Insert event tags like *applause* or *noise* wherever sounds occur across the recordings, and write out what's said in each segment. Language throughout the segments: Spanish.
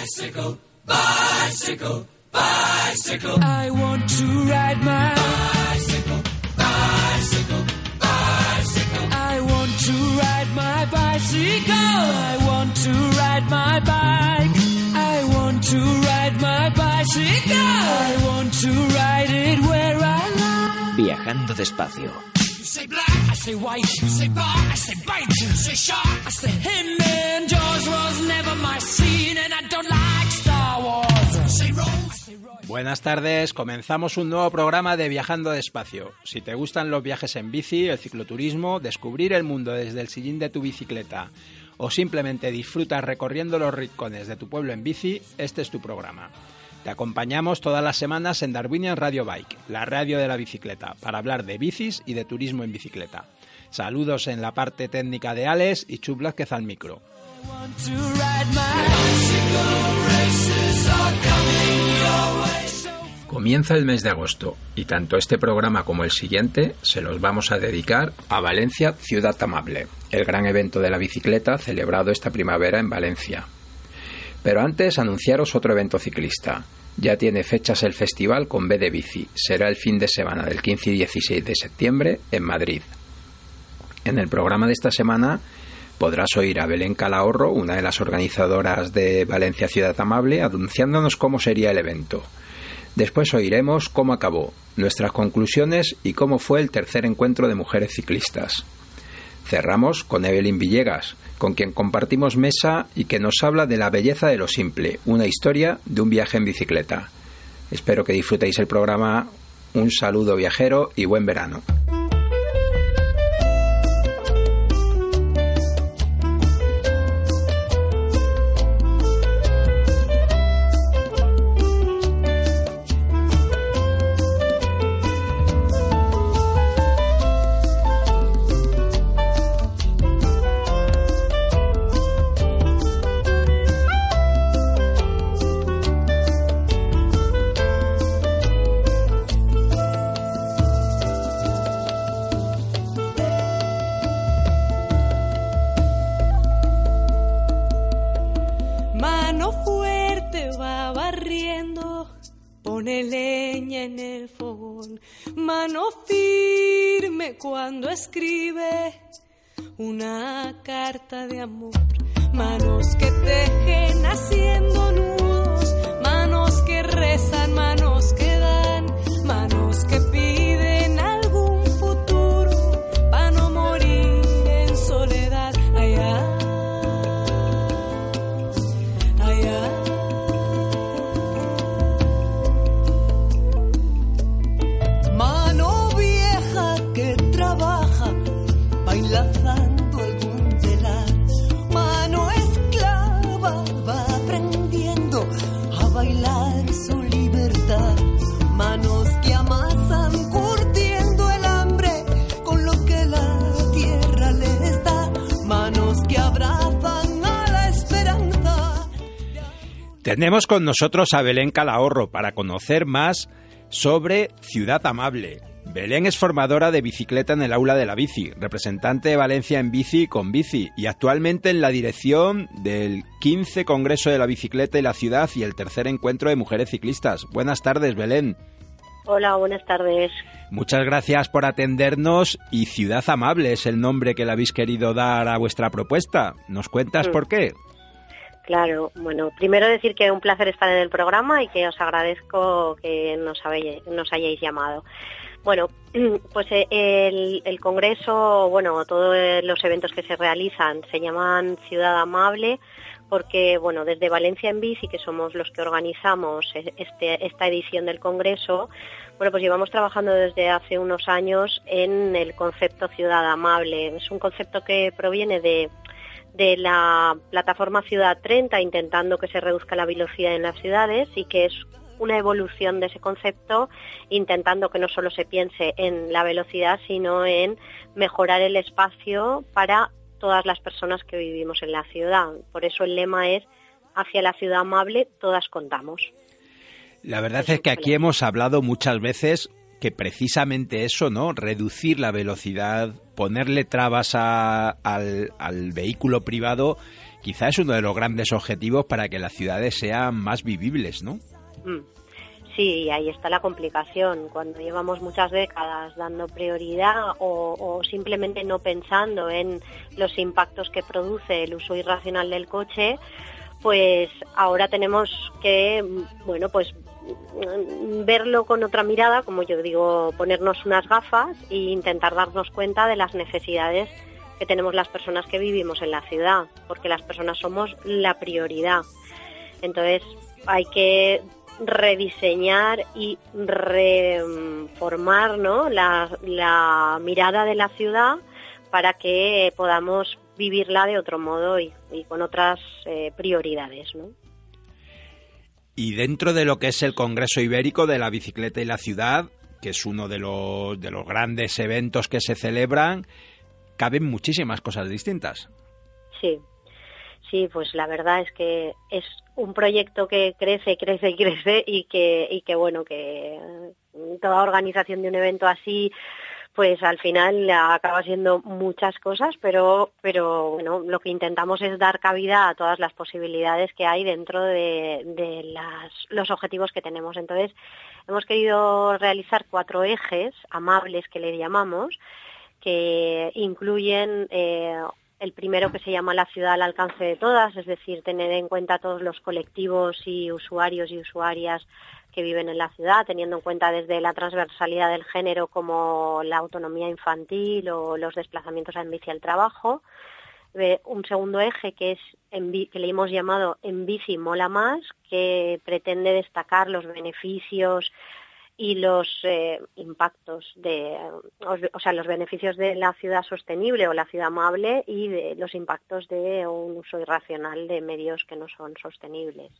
Bicycle, bicycle, bicycle. I want to ride my bicycle, bicycle, bicycle. I want to ride my bicycle. I want to ride my bike. I want to ride my bicycle. I want to ride it where I like. Viajando despacio. Buenas tardes, comenzamos un nuevo programa de Viajando Despacio. Si te gustan los viajes en bici, el cicloturismo, descubrir el mundo desde el sillín de tu bicicleta o simplemente disfrutas recorriendo los rincones de tu pueblo en bici, este es tu programa. Te acompañamos todas las semanas en Darwinian Radio Bike, la radio de la bicicleta, para hablar de bicis y de turismo en bicicleta. Saludos en la parte técnica de Alex y Chup Blázquez al micro. Comienza el mes de agosto y tanto este programa como el siguiente se los vamos a dedicar a Valencia Ciudad Amable, el gran evento de la bicicleta celebrado esta primavera en Valencia. Pero antes anunciaros otro evento ciclista. Ya tiene fechas el festival con B de Bici. Será el fin de semana del 15 y 16 de septiembre en Madrid. En el programa de esta semana podrás oír a Belén Calahorro, una de las organizadoras de Valencia Ciudad Amable, anunciándonos cómo sería el evento. Después oiremos cómo acabó, nuestras conclusiones y cómo fue el tercer encuentro de mujeres ciclistas. Cerramos con Evelyn Villegas, con quien compartimos mesa y que nos habla de la belleza de lo simple, una historia de un viaje en bicicleta. Espero que disfrutéis el programa. Un saludo viajero y buen verano. Tenemos con nosotros a Belén Calahorro para conocer más sobre Ciudad Amable. Belén es formadora de bicicleta en el aula de la bici, representante de Valencia en bici con bici y actualmente en la dirección del 15 Congreso de la Bicicleta y la Ciudad y el tercer encuentro de mujeres ciclistas. Buenas tardes, Belén. Hola, buenas tardes. Muchas gracias por atendernos y Ciudad Amable es el nombre que le habéis querido dar a vuestra propuesta. ¿Nos cuentas Mm. por qué? Claro, bueno, primero decir que un placer estar en el programa y que os agradezco que nos, nos hayáis llamado. Bueno, *clears throat* pues eh, el, el Congreso, bueno, todos los eventos que se realizan se llaman Ciudad Amable porque, bueno, desde Valencia en Bici, que somos los que organizamos e- este, esta edición del Congreso, bueno, pues llevamos trabajando desde hace unos años en el concepto Ciudad Amable. Es un concepto que proviene de de la plataforma Ciudad 30 intentando que se reduzca la velocidad en las ciudades y que es una evolución de ese concepto intentando que no solo se piense en la velocidad sino en mejorar el espacio para todas las personas que vivimos en la ciudad. Por eso el lema es hacia la ciudad amable todas contamos. La verdad es que aquí hemos hablado muchas veces que precisamente eso, ¿no? Reducir la velocidad, ponerle trabas a- al, al vehículo privado quizá es uno de los grandes objetivos para que las ciudades sean más vivibles, ¿no? Mm. Sí, ahí está la complicación. Cuando llevamos muchas décadas dando prioridad o, simplemente no pensando en los impactos que produce el uso irracional del coche, pues ahora tenemos que, bueno, pues verlo con otra mirada, como yo digo, ponernos unas gafas e intentar darnos cuenta de las necesidades que tenemos las personas que vivimos en la ciudad, porque las personas somos la prioridad. Entonces hay que rediseñar y reformar ¿no? la, mirada de la ciudad para que podamos vivirla de otro modo y, con otras eh, prioridades. ¿no? Y dentro de lo que es el Congreso Ibérico de la Bicicleta y la Ciudad, que es uno de los, de los grandes eventos que se celebran, caben muchísimas cosas distintas. Sí, sí, pues la verdad es que es un proyecto que crece, crece y crece y que, y que bueno, que toda organización de un evento así pues al final acaba siendo muchas cosas, pero, pero bueno, lo que intentamos es dar cabida a todas las posibilidades que hay dentro de, los objetivos que tenemos. Entonces, hemos querido realizar cuatro ejes amables que le llamamos, que incluyen eh, el primero que se llama la ciudad al alcance de todas, es decir, tener en cuenta todos los colectivos y usuarios y usuarias que viven en la ciudad, teniendo en cuenta desde la transversalidad del género como la autonomía infantil o los desplazamientos en bici al trabajo. Eh, un segundo eje que es que le hemos llamado En bici mola más, que pretende destacar los beneficios y los eh, impactos de, o sea, los beneficios de la ciudad sostenible o la ciudad amable y de los impactos de un uso irracional de medios que no son sostenibles.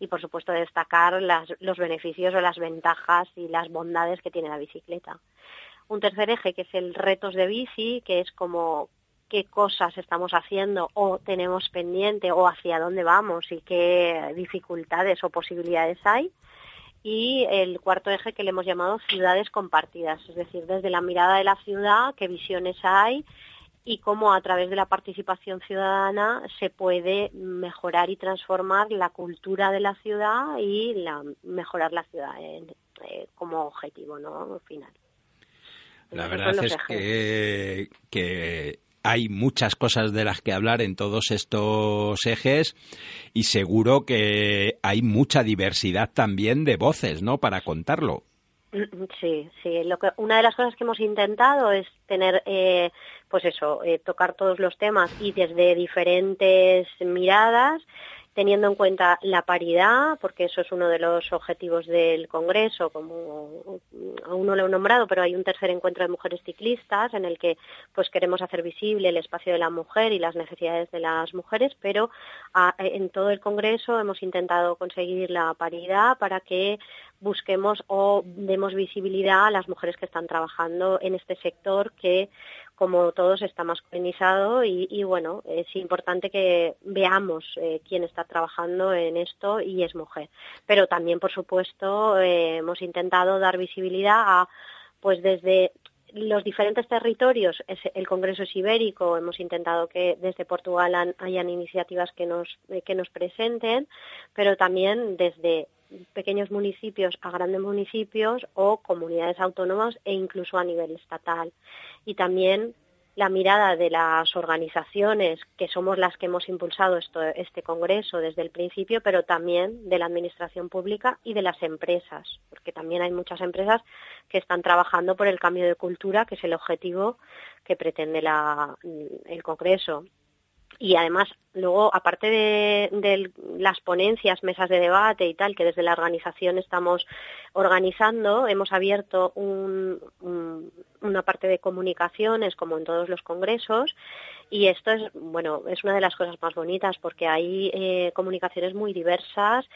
Y por supuesto destacar los beneficios o las ventajas y las bondades que tiene la bicicleta. Un tercer eje que es el retos de bici, que es como qué cosas estamos haciendo o tenemos pendiente o hacia dónde vamos y qué dificultades o posibilidades hay y el cuarto eje que le hemos llamado ciudades compartidas, es decir, desde la mirada de la ciudad, qué visiones hay y cómo a través de la participación ciudadana se puede mejorar y transformar la cultura de la ciudad y la, mejorar la ciudad eh, como objetivo ¿no? final. La verdad es que, que hay muchas cosas de las que hablar en todos estos ejes y seguro que hay mucha diversidad también de voces, ¿no? Para contarlo. Sí, sí. Lo que, una de las cosas que hemos intentado es tener, eh, pues eso, eh, tocar todos los temas y desde diferentes miradas teniendo en cuenta la paridad, porque eso es uno de los objetivos del Congreso, como aún no lo he nombrado, pero hay un tercer encuentro de mujeres ciclistas en el que pues queremos hacer visible el espacio de la mujer y las necesidades de las mujeres, pero en todo el Congreso hemos intentado conseguir la paridad para que busquemos o demos visibilidad a las mujeres que están trabajando en este sector que como todos está masculinizado y, bueno, es importante que veamos eh, quién está trabajando en esto y es mujer. Pero también, por supuesto, eh, hemos intentado dar visibilidad a, pues desde los diferentes territorios, el Congreso es ibérico, hemos intentado que desde Portugal hayan iniciativas que nos, que nos presenten, pero también desde pequeños municipios a grandes municipios o comunidades autónomas e incluso a nivel estatal. Y también la mirada de las organizaciones, que somos las que hemos impulsado este Congreso desde el principio, pero también de la Administración Pública y de las empresas, porque también hay muchas empresas que están trabajando por el cambio de cultura, que es el objetivo que pretende el Congreso y además luego aparte de, las ponencias, mesas de debate y tal que desde la organización estamos organizando, hemos abierto una parte de comunicaciones como en todos los congresos y esto es bueno es una de las cosas más bonitas porque hay eh, comunicaciones muy diversas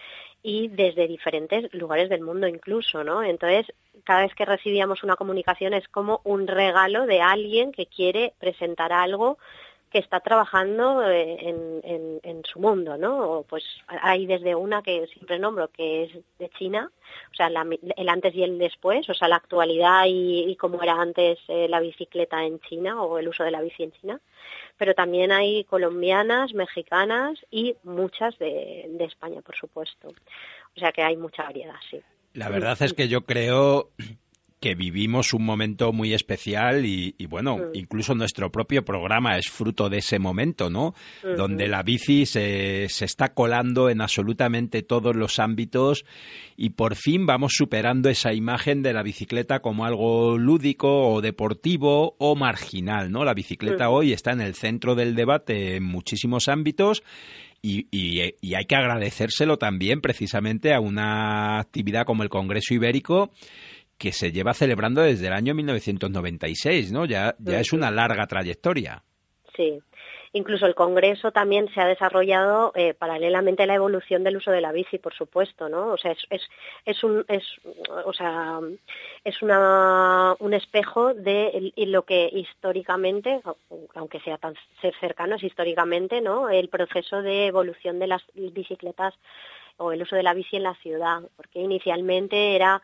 y desde diferentes lugares del mundo incluso, ¿no? Entonces cada vez que recibíamos una comunicación es como un regalo de alguien que quiere presentar algo que está trabajando eh, en, su mundo, ¿no? Pues hay desde una que siempre nombro, que es de China, o sea, el antes y el después, o sea, la actualidad y, y cómo era antes eh, la bicicleta en China o el uso de la bici en China, pero también hay colombianas, mexicanas y muchas de, de España, por supuesto. O sea que hay mucha variedad, sí. La verdad es que yo creo que vivimos un momento muy especial y, bueno, mm. incluso nuestro propio programa es fruto de ese momento, ¿no? Donde la bici se, se, está colando en absolutamente todos los ámbitos y por fin vamos superando esa imagen de la bicicleta como algo lúdico o deportivo o marginal, ¿no? La bicicleta hoy está en el centro del debate en muchísimos ámbitos y, y, y, hay que agradecérselo también precisamente a una actividad como el Congreso Ibérico que se lleva celebrando desde el año 1996, ¿no? Ya, ya es una larga trayectoria. Sí. Incluso el Congreso también se ha desarrollado eh, paralelamente a la evolución del uso de la bici, por supuesto, ¿no? O sea, es, es, es un, es, o sea, es una, un espejo de lo que históricamente, aunque sea tan cercano, es históricamente, ¿no? El proceso de evolución de las bicicletas o el uso de la bici en la ciudad, porque inicialmente era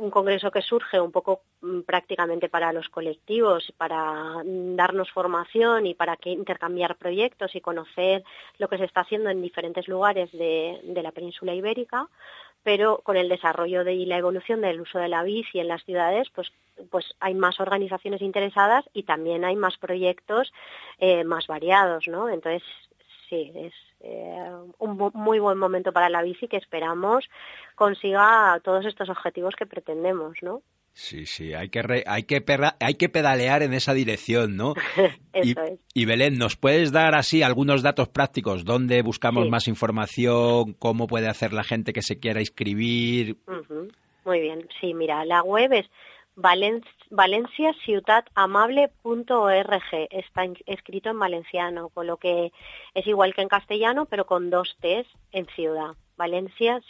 un congreso que surge un poco mm, prácticamente para los colectivos, para mm, darnos formación y para que intercambiar proyectos y conocer lo que se está haciendo en diferentes lugares de, la península ibérica, pero con el desarrollo de, y la evolución del uso de la bici en las ciudades, pues, pues hay más organizaciones interesadas y también hay más proyectos eh, más variados, ¿no? Entonces, sí, es eh, un muy buen momento para la bici que esperamos consiga todos estos objetivos que pretendemos, ¿no? Sí, sí, hay que, hay que, hay que pedalear en esa dirección, ¿no? *laughs* y, y, Belén, ¿nos puedes dar así algunos datos prácticos? ¿Dónde buscamos más información? ¿Cómo puede hacer la gente que se quiera inscribir? Muy bien, sí, mira, la web es valenciaciutatamable.org. Está escrito en valenciano, con lo que es igual que en castellano, pero con dos T's en ciudad. Valencia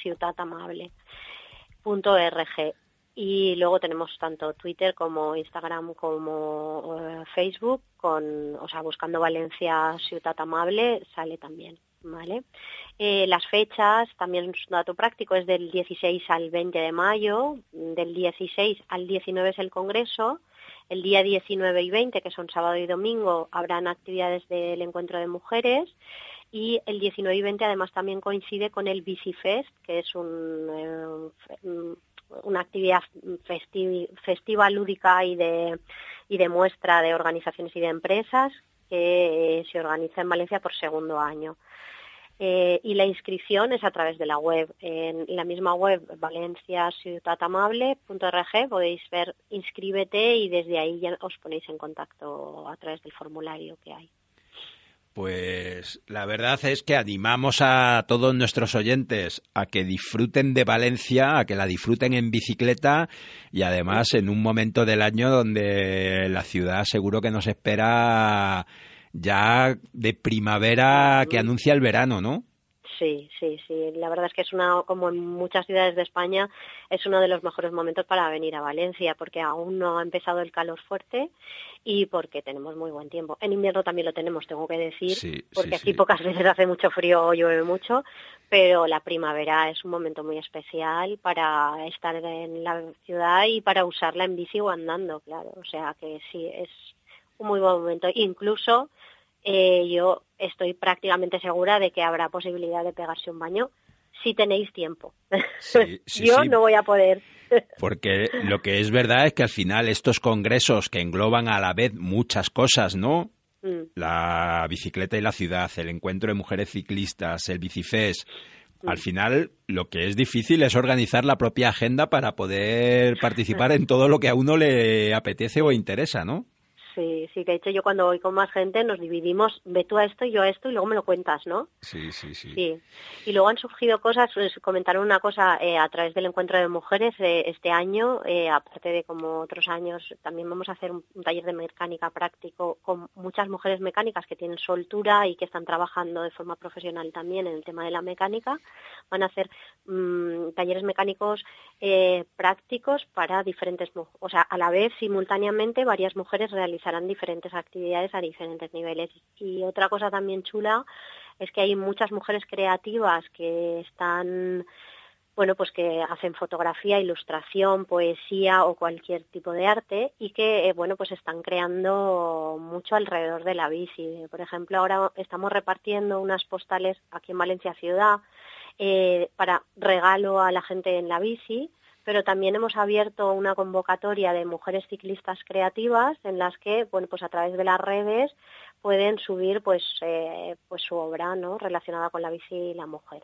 Y luego tenemos tanto Twitter como Instagram como eh, Facebook, con, o sea, buscando Valencia Ciutat Amable sale también. Eh, las fechas, también es un dato práctico, es del 16 al 20 de mayo, del 16 al 19 es el Congreso, el día 19 y 20, que son sábado y domingo, habrán actividades del encuentro de mujeres y el 19 y 20 además también coincide con el Bicifest, que es un, eh, una actividad festiva, lúdica y de, y de muestra de organizaciones y de empresas que se organiza en Valencia por segundo año. Eh, y la inscripción es a través de la web. En la misma web, valenciaciutatamable.org, podéis ver inscríbete y desde ahí ya os ponéis en contacto a través del formulario que hay. Pues la verdad es que animamos a todos nuestros oyentes a que disfruten de Valencia, a que la disfruten en bicicleta y además en un momento del año donde la ciudad seguro que nos espera ya de primavera que anuncia el verano, ¿no? Sí, sí, sí. La verdad es que es una, como en muchas ciudades de España, es uno de los mejores momentos para venir a Valencia, porque aún no ha empezado el calor fuerte y porque tenemos muy buen tiempo. En invierno también lo tenemos, tengo que decir, porque aquí pocas *laughs* veces hace mucho frío o llueve mucho, pero la primavera es un momento muy especial para estar en la ciudad y para usarla en bici o andando, claro. O sea que sí, es un muy buen momento. Incluso eh, yo estoy prácticamente segura de que habrá posibilidad de pegarse un baño si tenéis tiempo. *laughs* yo no voy a poder. *laughs* Porque lo que es verdad es que al final estos congresos que engloban a la vez muchas cosas, ¿no? Mm. La bicicleta y la ciudad, el encuentro de mujeres ciclistas, el bicifes, al mm. final lo que es difícil es organizar la propia agenda para poder participar en todo lo que a uno le apetece o interesa, ¿no? Sí, sí, de hecho yo cuando voy con más gente nos dividimos, ve tú a esto y yo a esto y luego me lo cuentas, ¿no? Sí, sí, sí. sí. Y luego han surgido cosas, pues, comentaron una cosa eh, a través del encuentro de mujeres eh, este año, eh, aparte de como otros años, también vamos a hacer un, taller de mecánica práctico con muchas mujeres mecánicas que tienen soltura y que están trabajando de forma profesional también en el tema de la mecánica. Van a hacer mm, talleres mecánicos prácticos para diferentes, o sea, a la vez simultáneamente varias mujeres realizan realizarán diferentes actividades a diferentes niveles. Y otra cosa también chula es que hay muchas mujeres creativas que están bueno, pues que hacen fotografía, ilustración, poesía o cualquier tipo de arte y que, eh, bueno, pues están creando mucho alrededor de la bici. Por ejemplo, ahora estamos repartiendo unas postales aquí en Valencia Ciudad eh, para regalo a la gente en la bici, pero también hemos abierto una convocatoria de mujeres ciclistas creativas en las que, bueno, pues a través de las redes pueden subir pues, eh, pues su obra, ¿no? Relacionada con la bici y la mujer.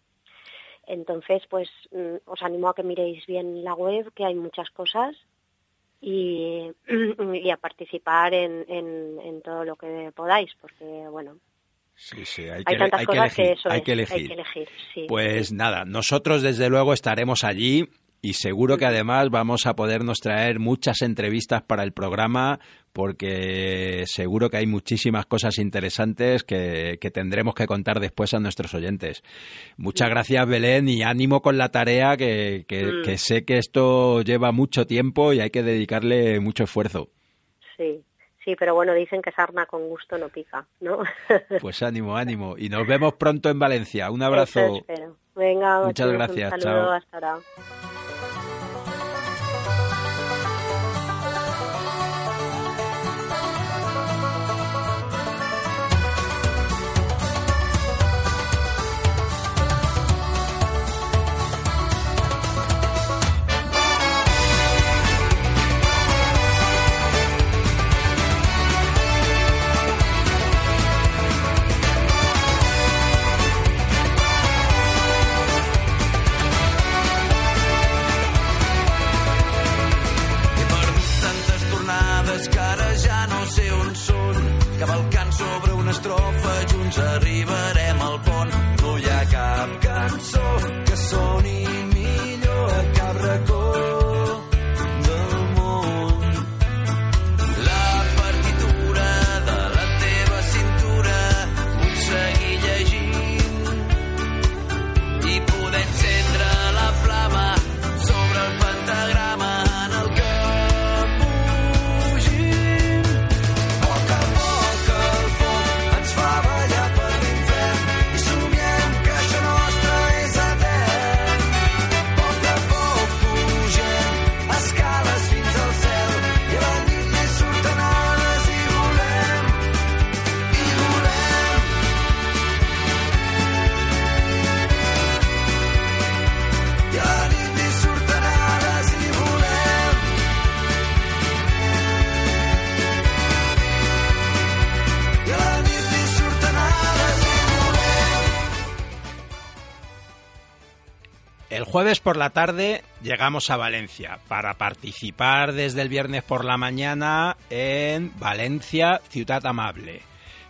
Entonces, pues mm, os animo a que miréis bien la web, que hay muchas cosas, y, *clears throat* y a participar en, en, en, todo lo que podáis, porque, bueno. Sí, sí, hay, que, hay que elegir. Que hay, que elegir. hay que elegir. Sí, pues nada, nosotros desde luego estaremos allí y seguro que además vamos a podernos traer muchas entrevistas para el programa porque seguro que hay muchísimas cosas interesantes que, tendremos que contar después a nuestros oyentes. Muchas gracias Belén y ánimo con la tarea que, mm. que sé que esto lleva mucho tiempo y hay que dedicarle mucho esfuerzo. Sí, Sí, pero bueno, dicen que sarna con gusto no pica, ¿no? Pues ánimo, ánimo. Y nos vemos pronto en Valencia. Un abrazo. Venga, muchas gracias. Un saludo, hasta ahora. Jueves por la tarde llegamos a Valencia para participar desde el viernes por la mañana en Valencia Ciudad Amable.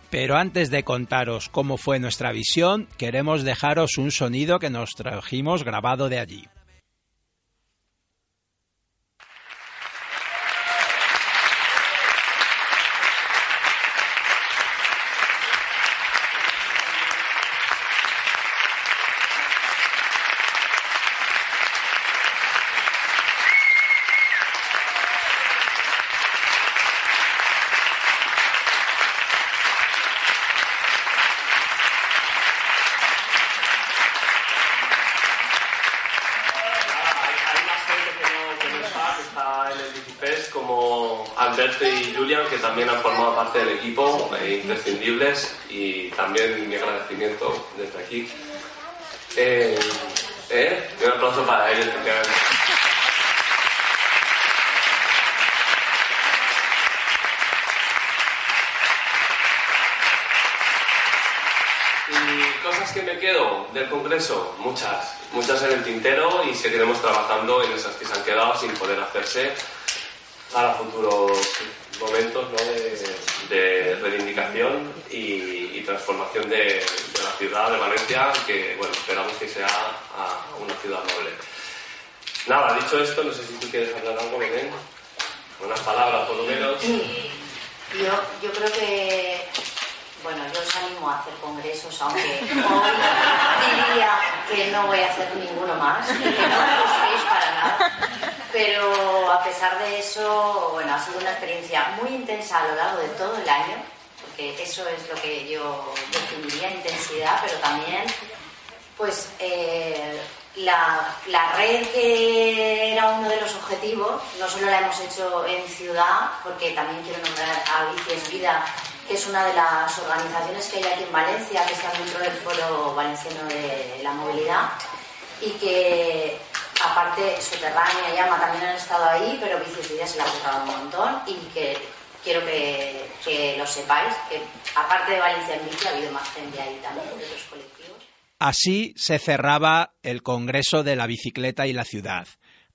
Pero antes de contaros cómo fue nuestra visión, queremos dejaros un sonido que nos trajimos grabado de allí. Del equipo, eh, imprescindibles, y también mi agradecimiento desde aquí. Eh, ¿eh? Un aplauso para ellos, Y cosas que me quedo del Congreso, muchas, muchas en el tintero y seguiremos trabajando en esas que se han quedado sin poder hacerse para futuros momentos de, reivindicación y, transformación de, la ciudad de Valencia, que bueno, esperamos que sea una ciudad noble. Nada, dicho esto, no sé si tú quieres hablar algo, Belén. Unas palabras, por lo menos. Yo, yo creo que, bueno, yo os animo a hacer congresos, aunque hoy diría que no voy a hacer ninguno más, que no me busquéis para nada pero a pesar de eso, bueno, ha sido una experiencia muy intensa a lo largo de todo el año, porque eso es lo que yo definiría intensidad, pero también, pues, eh, la, la red que era uno de los objetivos, no solo la hemos hecho en ciudad, porque también quiero nombrar a Bici es Vida, que es una de las organizaciones que hay aquí en Valencia, que está dentro del Foro Valenciano de la Movilidad, y que aparte Soterránea y Llama también han estado ahí, pero Bici es Vida se la ha tocado un montón, y que quiero que, que lo sepáis, que aparte de Valencia en Bici ha habido más gente ahí también, de otros colectivos. Así se cerraba el Congreso de la Bicicleta y la Ciudad.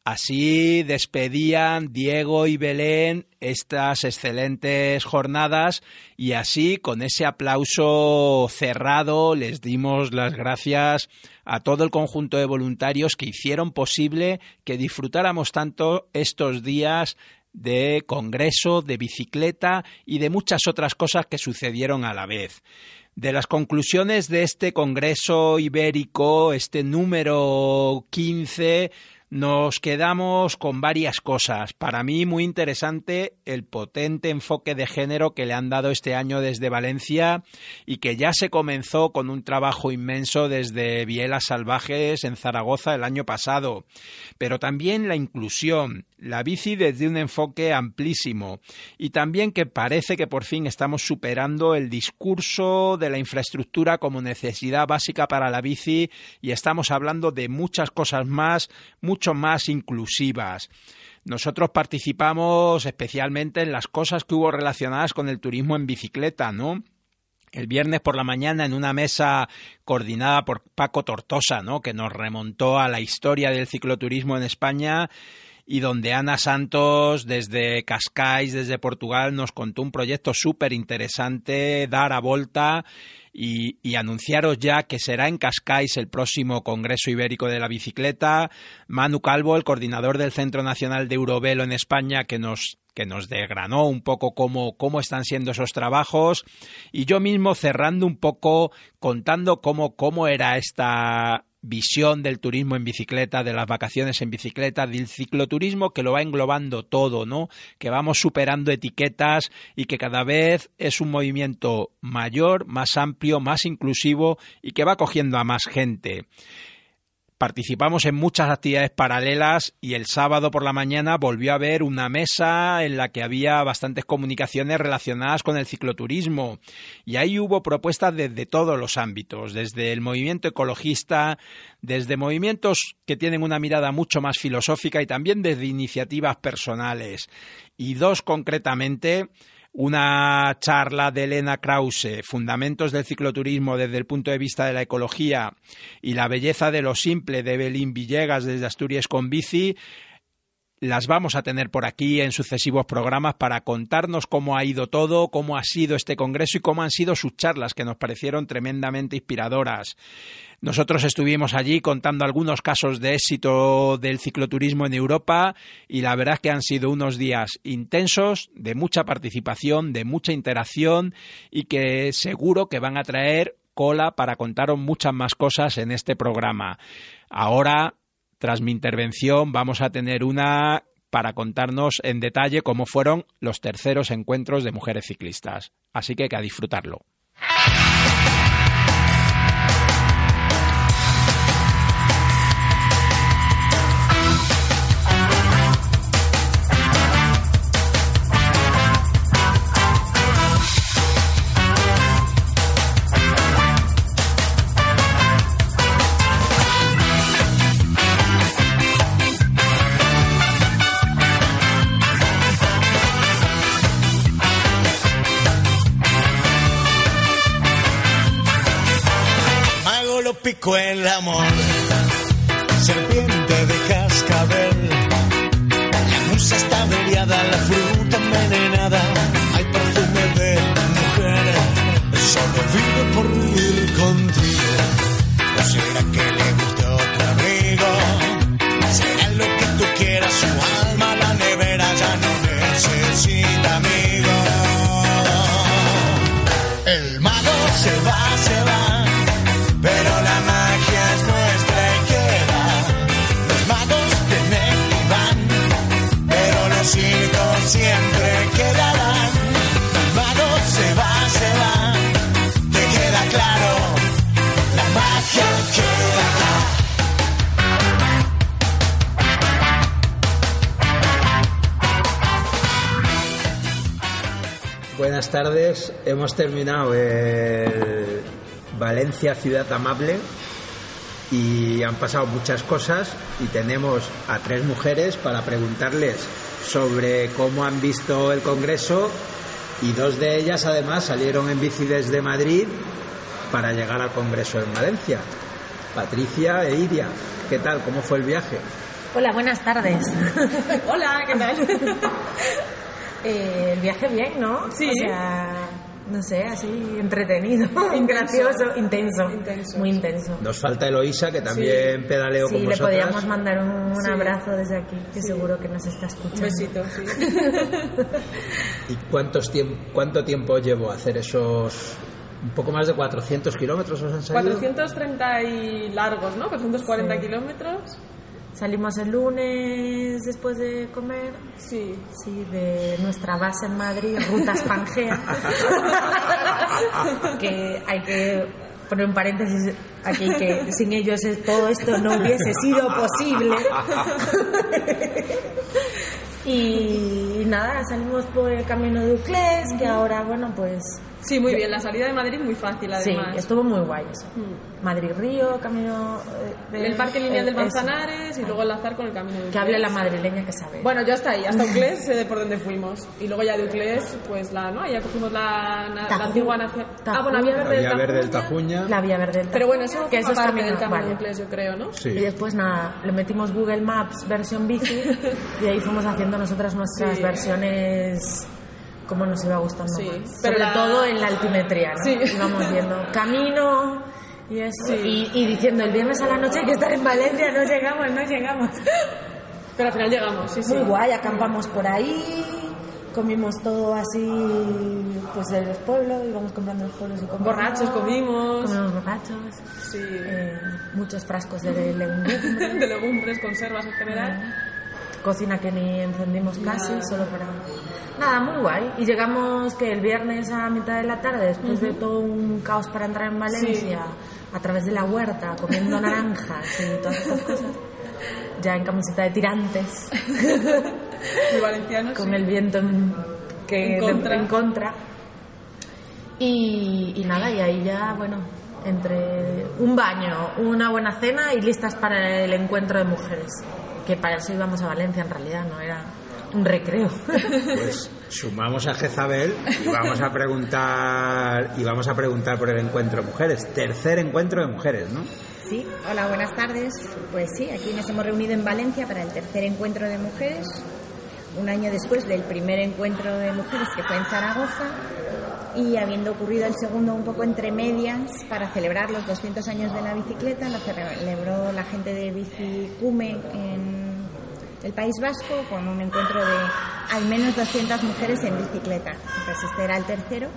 Así despedían Diego y Belén estas excelentes jornadas y así con ese aplauso cerrado les dimos las gracias a todo el conjunto de voluntarios que hicieron posible que disfrutáramos tanto estos días de congreso, de bicicleta y de muchas otras cosas que sucedieron a la vez. De las conclusiones de este Congreso Ibérico, este número 15, nos quedamos con varias cosas. Para mí muy interesante el potente enfoque de género que le han dado este año desde Valencia y que ya se comenzó con un trabajo inmenso desde Bielas Salvajes en Zaragoza el año pasado. Pero también la inclusión, la bici desde un enfoque amplísimo y también que parece que por fin estamos superando el discurso de la infraestructura como necesidad básica para la bici y estamos hablando de muchas cosas más, mucho más inclusivas. Nosotros participamos especialmente en las cosas que hubo relacionadas con el turismo en bicicleta, ¿no? el viernes por la mañana en una mesa coordinada por Paco Tortosa, ¿no? que nos remontó a la historia del cicloturismo en España y donde Ana Santos desde Cascais, desde Portugal, nos contó un proyecto súper interesante, Dar a Volta, y, anunciaros ya que será en Cascais el próximo Congreso Ibérico de la Bicicleta. Manu Calvo, el coordinador del Centro Nacional de Eurovelo en España, que nos que nos desgranó un poco cómo, cómo están siendo esos trabajos y yo mismo cerrando un poco contando cómo, cómo era esta visión del turismo en bicicleta, de las vacaciones en bicicleta, del cicloturismo que lo va englobando todo, ¿no? Que vamos superando etiquetas y que cada vez es un movimiento mayor, más amplio, más inclusivo y que va cogiendo a más gente. Participamos en muchas actividades paralelas y el sábado por la mañana volvió a haber una mesa en la que había bastantes comunicaciones relacionadas con el cicloturismo y ahí hubo propuestas desde todos los ámbitos, desde el movimiento ecologista, desde movimientos que tienen una mirada mucho más filosófica y también desde iniciativas personales. Y dos concretamente una charla de Elena Krause, Fundamentos del cicloturismo desde el punto de vista de la ecología y la belleza de lo simple de Belín Villegas desde Asturias con bici, las vamos a tener por aquí en sucesivos programas para contarnos cómo ha ido todo, cómo ha sido este congreso y cómo han sido sus charlas que nos parecieron tremendamente inspiradoras. Nosotros estuvimos allí contando algunos casos de éxito del cicloturismo en Europa y la verdad es que han sido unos días intensos, de mucha participación, de mucha interacción y que seguro que van a traer cola para contaros muchas más cosas en este programa. Ahora tras mi intervención vamos a tener una para contarnos en detalle cómo fueron los terceros encuentros de mujeres ciclistas. Así que, que a disfrutarlo. Pico el amor, serpiente de cascabel. La musa está averiada, la fruta envenenada, hay perfume de mujer, solo vive por ir contigo. ¿O será que le gustó tu abrigo? ¿Será lo que tú quieras? Su alma, la nevera ya no necesita amigos. El mago se va, se va. Tardes. Hemos terminado el Valencia Ciudad Amable y han pasado muchas cosas y tenemos a tres mujeres para preguntarles sobre cómo han visto el Congreso y dos de ellas además salieron en bici desde Madrid para llegar al Congreso en Valencia. Patricia e Iria, ¿qué tal? ¿Cómo fue el viaje? Hola, buenas tardes. *laughs* Hola, ¿qué tal? *laughs* Eh, el viaje bien, ¿no? Sí. O sea, no sé, así entretenido, *laughs* Intenso. gracioso, intenso, Intenso. muy intenso. Nos falta Eloísa, que también pedaleó Sí, con le vosotras. podríamos mandar un, un Sí. abrazo desde aquí, que seguro que nos está escuchando. Un besito, sí. *laughs* ¿Y cuántos tiemp- cuánto tiempo llevó hacer esos un poco más de 400 kilómetros os han salido? 430 y largos, ¿no? 440 Sí. kilómetros. Salimos el lunes después de comer, Sí. sí, de nuestra base en Madrid, Rutas Pangea, *laughs* que hay que poner un paréntesis aquí que sin ellos todo esto no hubiese sido posible. *laughs* y nada, salimos por el camino de Uclés, que ahora, bueno, pues Sí, muy bien. La salida de Madrid muy fácil, sí, además. estuvo muy guay eso. Mm. Madrid-Río, camino... eh, de- El parque lineal del eh. Manzanares y luego enlazar con el camino de Que hable la Uclés. madrileña que sabe. Bueno, yo hasta ahí, hasta *laughs* Uclés sé de por dónde fuimos. Y luego ya de Uclés, pues la, ¿no? Ya cogimos la, la, la antigua nación. Ah, bueno, verde del Había verde del Tajuña. Tajuña. la vía verde del Pero bueno, eso que eso es parte camino- del camino vale. de Uclés, yo creo, ¿no? Sí. Y después nada, le metimos Google Maps versión bici *laughs* y ahí fuimos haciendo nosotras nuestras Sí. versiones como nos iba gustando Sí, más. pero Sobre la- todo en la altimetría, ¿no? Sí. Íbamos viendo *laughs* camino y eso. Sí. Y, y diciendo el viernes a la noche hay que estar en Valencia, no llegamos, no llegamos. *laughs* Pero al final llegamos, sí, sí. Muy guay, acampamos por ahí, comimos todo así, pues de los pueblos, íbamos comprando los pueblos y comprando. Borrachos comimos. Comimos borrachos. Sí. eh, muchos frascos de legumbres. *laughs* de legumbres, conservas en general. Cocina que ni encendimos casi, solo para... Nada, muy guay. Y llegamos que el viernes a mitad de la tarde, después de todo un caos para entrar en Valencia, a través de la huerta, comiendo *laughs* naranjas y todas estas cosas, ya en camiseta de tirantes, Muy valencianos. con sí. el viento en, que, En contra. en contra. Y, y nada, y ahí ya, bueno, entre un baño, una buena cena y listas para el encuentro de mujeres. Que para eso íbamos a Valencia en realidad, no era un recreo. Pues sumamos a Jezabel y vamos a preguntar y vamos a preguntar por el encuentro de mujeres. Tercer encuentro de mujeres, ¿no? Sí, hola, buenas tardes. Pues sí, aquí nos hemos reunido en Valencia para el tercer encuentro de mujeres, un año después del primer encuentro de mujeres que fue en Zaragoza y habiendo ocurrido el segundo un poco entre medias para celebrar los 200 años de la bicicleta, lo celebró la gente de Bicicume en el País Vasco con un encuentro de al menos 200 mujeres en bicicleta. Entonces este era el tercero.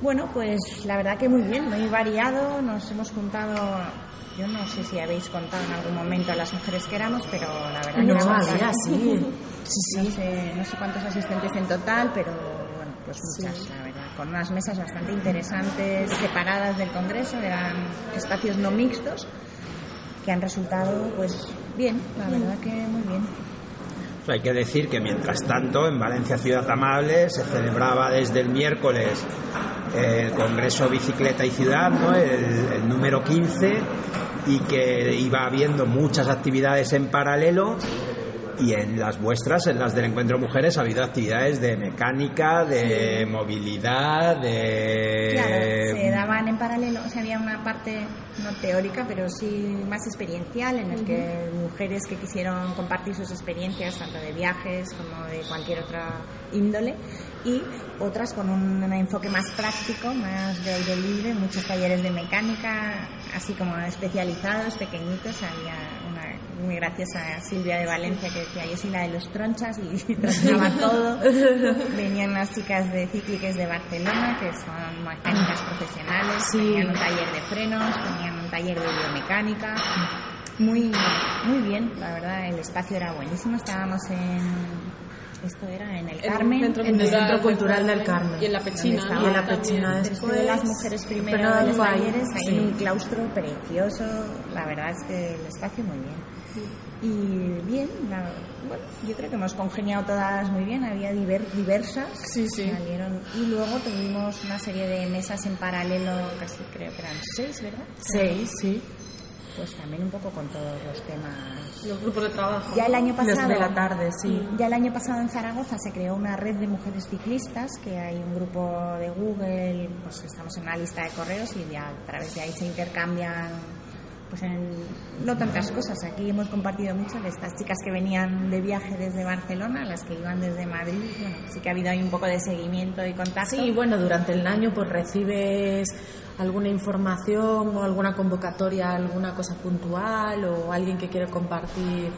Bueno, pues la verdad que muy bien, muy variado. Nos hemos juntado, yo no sé si habéis contado en algún momento a las mujeres que éramos, pero la verdad que No, había, varias. *laughs* sí. No sé, no sé cuántos asistentes en total, pero bueno, pues muchas, la verdad. Con unas mesas bastante interesantes, separadas del Congreso, eran espacios no mixtos, que han resultado, pues, bien, la verdad que muy bien. Hay que decir que mientras tanto en Valencia Ciudad Amable se celebraba desde el miércoles el Congreso Bicicleta y Ciudad, ¿no? el, el número 15, y que iba habiendo muchas actividades en paralelo. Y en las vuestras, en las del Encuentro Mujeres, ha habido actividades de mecánica, de movilidad, de... Claro, se daban en paralelo, o sea, había una parte no teórica, pero sí más experiencial, en el que mujeres que quisieron compartir sus experiencias, tanto de viajes como de cualquier otra índole, y otras con un, enfoque más práctico, más de aire libre, muchos talleres de mecánica, así como especializados, pequeñitos, había muy graciosa Silvia de Valencia que decía, yo soy la de los tronchas y *laughs* tronchaba todo. Venían unas chicas de cícliques de Barcelona que son mecánicas profesionales, tenían un taller de frenos, tenían un taller de biomecánica. Muy, muy bien, la verdad, el espacio era buenísimo. Estábamos en, Esto era en el En Carmen, centro en el Centro Cultural del Carmen. Y en la Pechina, Y en la Pechina después. de las mujeres primero de los talleres, hay sí. un claustro precioso. La verdad es que el espacio muy bien. Y bien, la- bueno, yo creo que hemos congeniado todas muy bien, había diver- diversas. Sí, sí. Salieron. Y luego tuvimos una serie de mesas en paralelo, casi creo que eran seis, ¿verdad? Seis, sí. Pues también un poco con todos los temas Los grupos de trabajo. ya el año pasado. de la tarde, sí. Ya el año pasado en Zaragoza se creó una red de mujeres ciclistas, que hay un grupo de Google, pues estamos en una lista de correos y ya a través de ahí se intercambian pues en no tantas cosas. Aquí hemos compartido mucho de estas chicas que venían de viaje desde Barcelona, las que iban desde Madrid. Bueno, sí que ha habido ahí un poco de seguimiento y contacto. Sí, bueno, durante el año pues recibes alguna información o alguna convocatoria, alguna cosa puntual o alguien que quiere compartir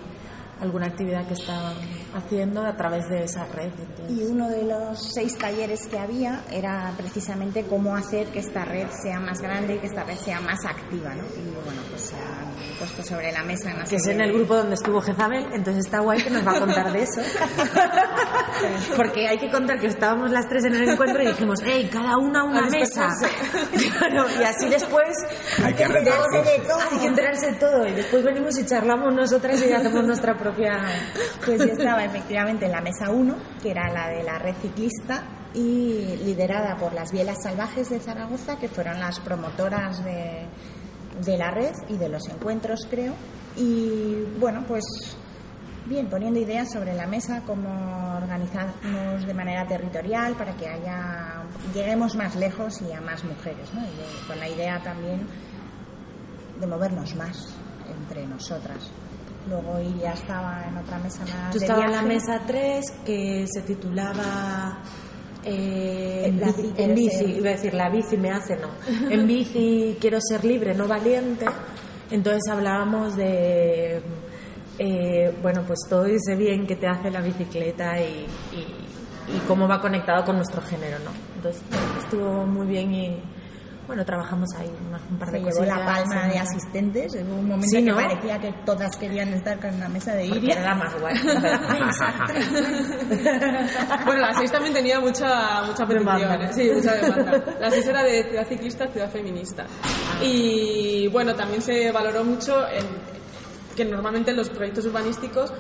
alguna actividad que están haciendo a través de esa red. entonces- Y uno de los seis talleres que había era precisamente cómo hacer que esta red sea más grande y que esta red sea más activa, ¿no? Y bueno, pues se han puesto sobre la mesa que es en el grupo donde estuvo Jezabel, entonces está guay que nos va a contar de eso. *laughs* Porque hay que contar que estábamos las tres en el encuentro y dijimos, hey, cada una una A mesa. Claro, *laughs* y así después Hay que enterarse de todo. Hay que enterarse de todo. Y después venimos y charlamos nosotras y hacemos nuestra Pues yo estaba efectivamente en la mesa 1, que era la de la red ciclista y liderada por las Bielas Salvajes de Zaragoza, que fueron las promotoras de, de la red y de los encuentros, creo. Y bueno, pues bien, poniendo ideas sobre la mesa, cómo organizarnos de manera territorial para que haya lleguemos más lejos y a más mujeres, ¿no? Y con la idea también de movernos más entre nosotras. Luego Iria estaba en otra mesa más Yo de estaba en la mesa 3 que se titulaba eh, En la bici en iba a decir la bici me hace, no. En bici quiero ser libre, no valiente. Entonces hablábamos de, eh, bueno, pues todo ese bien que te hace la bicicleta y, y- y cómo va conectado con nuestro género, ¿no? Entonces estuvo muy bien y, bueno, trabajamos ahí un par Se de llevó la palma de asistentes. Hubo un momento Sí, que ¿no? parecía que todas querían estar con una mesa de Porque Iria. era la más guay. *laughs* Bueno, la 6 también tenía mucha, mucha petición. Demanda. ¿eh? Sí, mucha demanda. La 6 era de ciudad ciclista, ciudad feminista. Y bueno, también se valoró mucho en, que normalmente los proyectos urbanísticos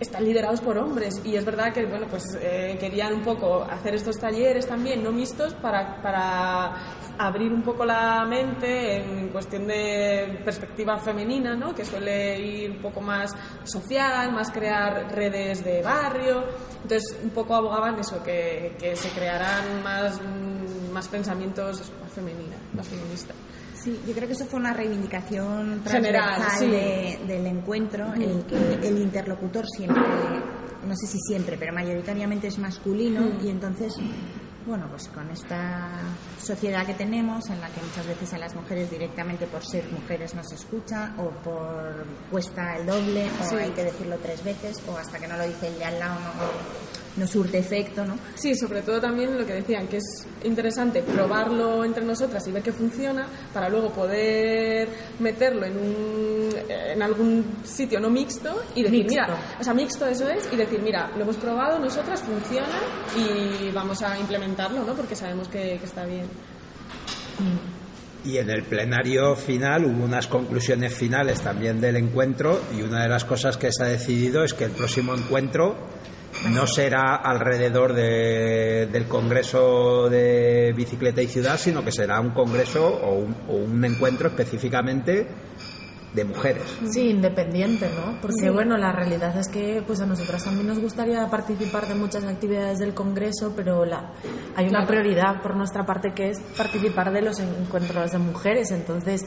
están liderados por hombres. Y es verdad que bueno pues eh, querían un poco hacer estos talleres también no mixtos para, para abrir un poco la mente en cuestión de perspectiva femenina no que suele ir un poco más social más crear redes de barrio. Entonces un poco abogaban eso que, que se crearan más más pensamientos más femeninas más feministas Sí, yo creo que eso fue una reivindicación General, sí. de- del encuentro, el que el interlocutor siempre, no sé si siempre, pero mayoritariamente es masculino y entonces, bueno, pues con esta sociedad que tenemos, en la que muchas veces a las mujeres directamente por ser mujeres no se escucha o por cuesta el doble o Sí. hay que decirlo tres veces o hasta que no lo dice el de al lado no, no surte efecto, ¿no? Sí, sobre todo también lo que decían, que es interesante probarlo entre nosotras y ver que funciona para luego poder meterlo en, un, en algún sitio no mixto y decir, Mixto. mira, o sea, mixto eso es, y decir, mira, lo hemos probado nosotras, funciona y vamos a implementarlo, ¿no? Porque sabemos que, que está bien. Y en el plenario final hubo unas conclusiones finales también del encuentro y una de las cosas que se ha decidido es que el próximo encuentro no será alrededor de- del Congreso de Bicicleta y Ciudad, sino que será un congreso o un, o un encuentro específicamente de mujeres. Sí, independiente, ¿no? Porque bueno, la realidad es que pues a nosotras también nos gustaría participar de muchas actividades del Congreso, pero la, hay una prioridad por nuestra parte que es participar de los encuentros de mujeres. Entonces,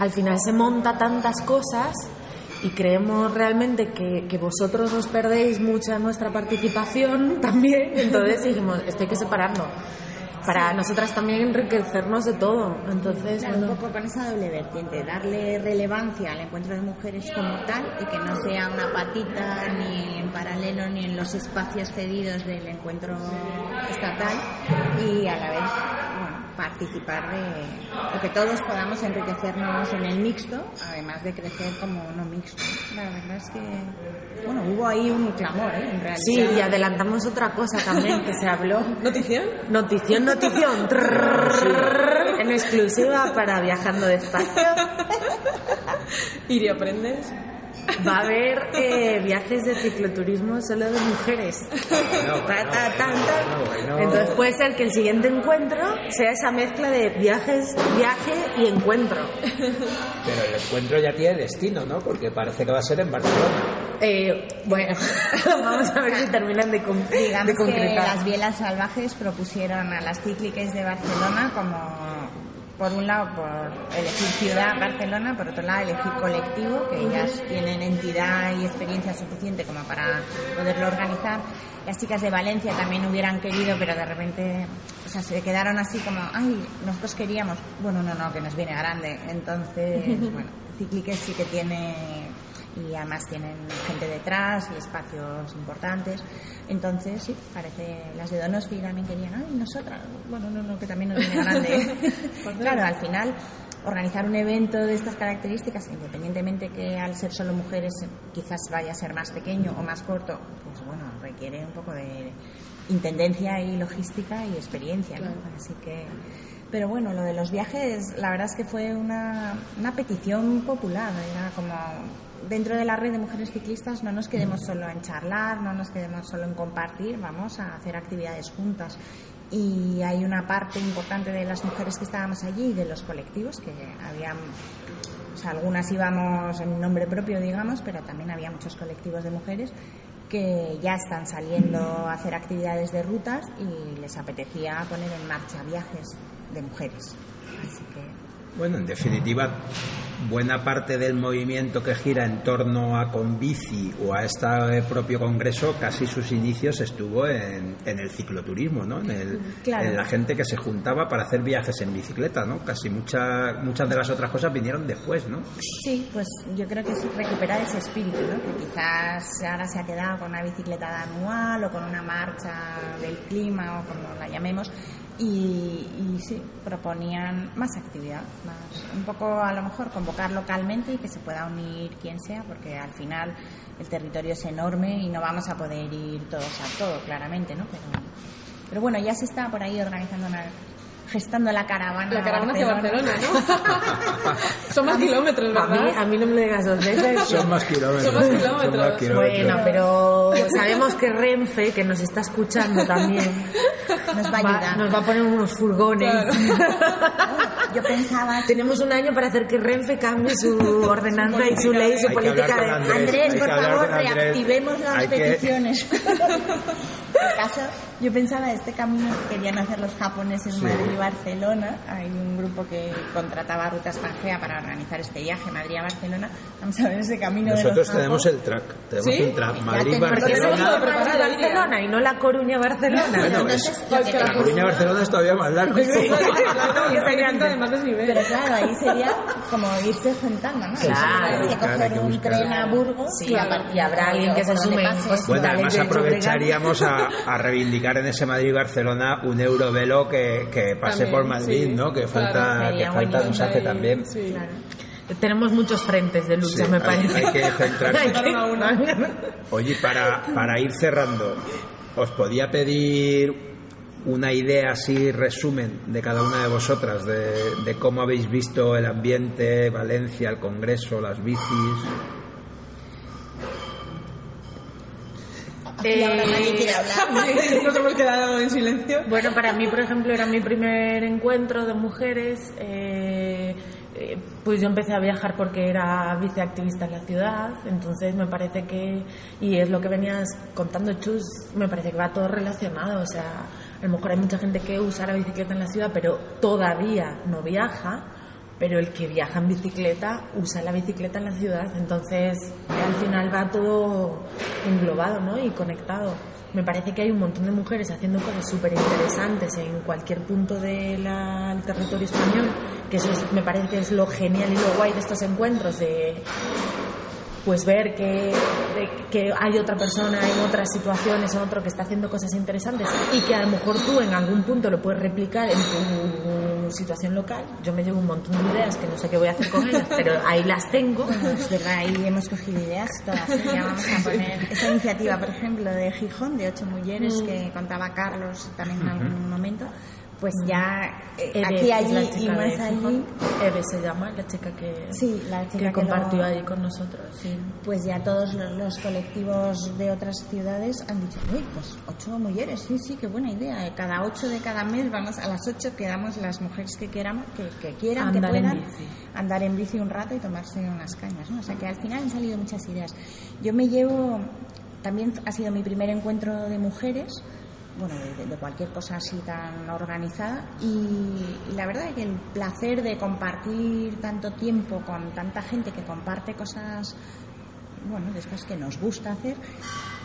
al final se monta tantas cosas y creemos realmente que, que vosotros os perdéis mucha nuestra participación *laughs* también. Entonces dijimos, esto hay que separarlo. Para nosotras también enriquecernos de todo. Entonces, Claro, bueno, un poco con esa doble vertiente, darle relevancia al encuentro de mujeres como tal y que no sea una patita ni en paralelo ni en los espacios cedidos del encuentro estatal y a la vez, participar de, o que todos podamos enriquecernos en el mixto, además de crecer como no mixto. La verdad es que, bueno, hubo ahí un clamor, ¿eh? En realidad. Sí, y adelantamos otra cosa también que se habló. ¿Notición? Notición, notición. *laughs* En exclusiva para Viajando Despacio. *laughs* Iri, ¿aprendes? *laughs* Va a haber eh, viajes de cicloturismo solo de mujeres. Entonces puede ser que el siguiente encuentro sea esa mezcla de viajes, viaje y encuentro. Pero el encuentro ya tiene destino, ¿no? Porque parece que va a ser en Barcelona. Eh, bueno, *laughs* vamos a ver si terminan de, con- de Digamos que concretar. las bielas salvajes propusieron a las cíclicas de Barcelona como, por un lado, por elegir ciudad Barcelona, por otro lado, elegir colectivo, que ellas tienen entidad y experiencia suficiente como para poderlo organizar. Las chicas de Valencia también hubieran querido, pero de repente, o sea, se quedaron así como, ay, nosotros queríamos. Bueno, no, no, que nos viene grande. Entonces, bueno, Cícliques sí que tiene y además tienen gente detrás y espacios importantes. Entonces, sí, parece, las de Donosti también querían, ay, nosotras, bueno, no, no, que también nos viene grande. *laughs* *laughs* claro, al final, organizar un evento de estas características, independientemente que al ser solo mujeres quizás vaya a ser más pequeño o más corto, pues bueno, requiere un poco de intendencia y logística y experiencia, ¿no? Así que... Pero bueno, lo de los viajes, la verdad es que fue una, una petición popular. Era como dentro de la red de mujeres ciclistas no nos quedemos solo en charlar, no nos quedemos solo en compartir, vamos a hacer actividades juntas. Y hay una parte importante de las mujeres que estábamos allí y de los colectivos que habían o sea, algunas íbamos en nombre propio, digamos, pero también había muchos colectivos de mujeres que ya están saliendo a hacer actividades de rutas y les apetecía poner en marcha viajes de mujeres. Así que Bueno, en definitiva, buena parte del movimiento que gira en torno a Convici o a este propio congreso, casi sus inicios estuvo en, en el cicloturismo, ¿no? En, el- Claro. en la gente que se juntaba para hacer viajes en bicicleta, ¿no? Casi mucha- muchas de las otras cosas vinieron después, ¿no? sí, pues yo creo que es recuperar ese espíritu, ¿no? que quizás ahora se ha quedado con una bicicleta anual o con una marcha del clima o como la llamemos. Y, y sí, proponían más actividad, más, un poco a lo mejor convocar localmente y que se pueda unir quien sea, porque al final el territorio es enorme y no vamos a poder ir todos a todo, claramente, ¿no? Pero, pero bueno, ya se está por ahí organizando una, gestando la caravana. La caravana hacia Barcelona, ¿no? *laughs* Son más kilómetros, A mí, ¿verdad? a mí no me lo digas dos veces. Son más kilómetros. Son más kilómetros. Son más kilómetros. Bueno, pero sabemos que Renfe, que nos está escuchando también, Nos va a va- ayudar. nos va a poner unos furgones. *laughs* Yo pensaba, Tenemos un año para hacer que Renfe cambie su ordenanza y su ley, su política de... Andrés. Por favor, Andrés. reactivemos las Hay que- *laughs* En caso, yo pensaba este camino que querían hacer los japoneses Madrid y Barcelona. Hay un grupo que contrataba rutas Pangea para organizar este viaje Madrid a Barcelona. Vamos a ver ese camino de Nosotros los tenemos el track, tenemos ¿Sí? un track Ya tenemos- ¿Por qué no Madrid-Barcelona. Y no la Coruña Barcelona? Bueno, Entonces, es- lo que es que La Coruña-Barcelona es todavía más largo. *laughs* De desnivel. Pero claro, ahí sería como irse juntando, ¿no? Claro. Que coger un tren a Burgos Sí, a partir y habrá de- alguien que se sume. Bueno, además aprovecharíamos a, a reivindicar en ese Madrid-Barcelona un eurovelo que, que pase También, por Madrid, sí. ¿no? Que falta, Claro, que sería falta nos hace también. Sí. Tenemos muchos frentes de lucha, Sí, me hay- parece. hay que centrarse. Hay que- Oye, para, para ir cerrando, ¿os podía pedir una idea así, resumen, de cada una de vosotras, de, de cómo habéis visto el ambiente, Valencia, el Congreso, las bicis? Y ahora nadie quiere hablar. *laughs* Nos hemos quedado en silencio. Bueno, para mí, por ejemplo, era mi primer encuentro de mujeres. eh, eh, pues yo empecé a viajar porque era viceactivista en la ciudad, entonces me parece que, y es lo que venías contando Chus, me parece que va todo relacionado, o sea, a lo mejor hay mucha gente que usa la bicicleta en la ciudad, pero todavía no viaja, pero el que viaja en bicicleta usa la bicicleta en la ciudad, entonces al final va todo englobado ¿no? y conectado. Me parece que hay un montón de mujeres haciendo cosas súper interesantes en cualquier punto del territorio español, que eso es- me parece que es lo genial y lo guay de estos encuentros, de pues ver que, de- que hay otra persona en otras situaciones, en otro que está haciendo cosas interesantes y que a lo mejor tú en algún punto lo puedes replicar en tu situación local. Yo me llevo un montón de ideas que no sé qué voy a hacer con ellas, pero ahí las tengo. Bueno, es verdad, ahí hemos cogido ideas todas. ¿eh? Ya vamos a poner esa iniciativa, por ejemplo, de Gijón, de ocho mujeres Mm. que contaba Carlos también en algún momento. Pues ya eh, aquí, allí y más allí. Eve se llama, la chica que, Sí, la chica que que compartió lo- ahí con nosotros. Sí. Pues ya todos los, los colectivos de otras ciudades han dicho, uy, pues ocho mujeres, sí, sí, qué buena idea. Eh, Cada ocho de cada mes vamos a las ocho, quedamos las mujeres que queramos, que, que quieran, Andar que en puedan, bici. andar en bici un rato y tomarse unas cañas, ¿no? O sea que al final han salido muchas ideas. Yo me llevo, también ha sido mi primer encuentro de mujeres, bueno, de, de cualquier cosa así tan organizada y, y la verdad es que el placer de compartir tanto tiempo con tanta gente que comparte cosas bueno, después que nos gusta hacer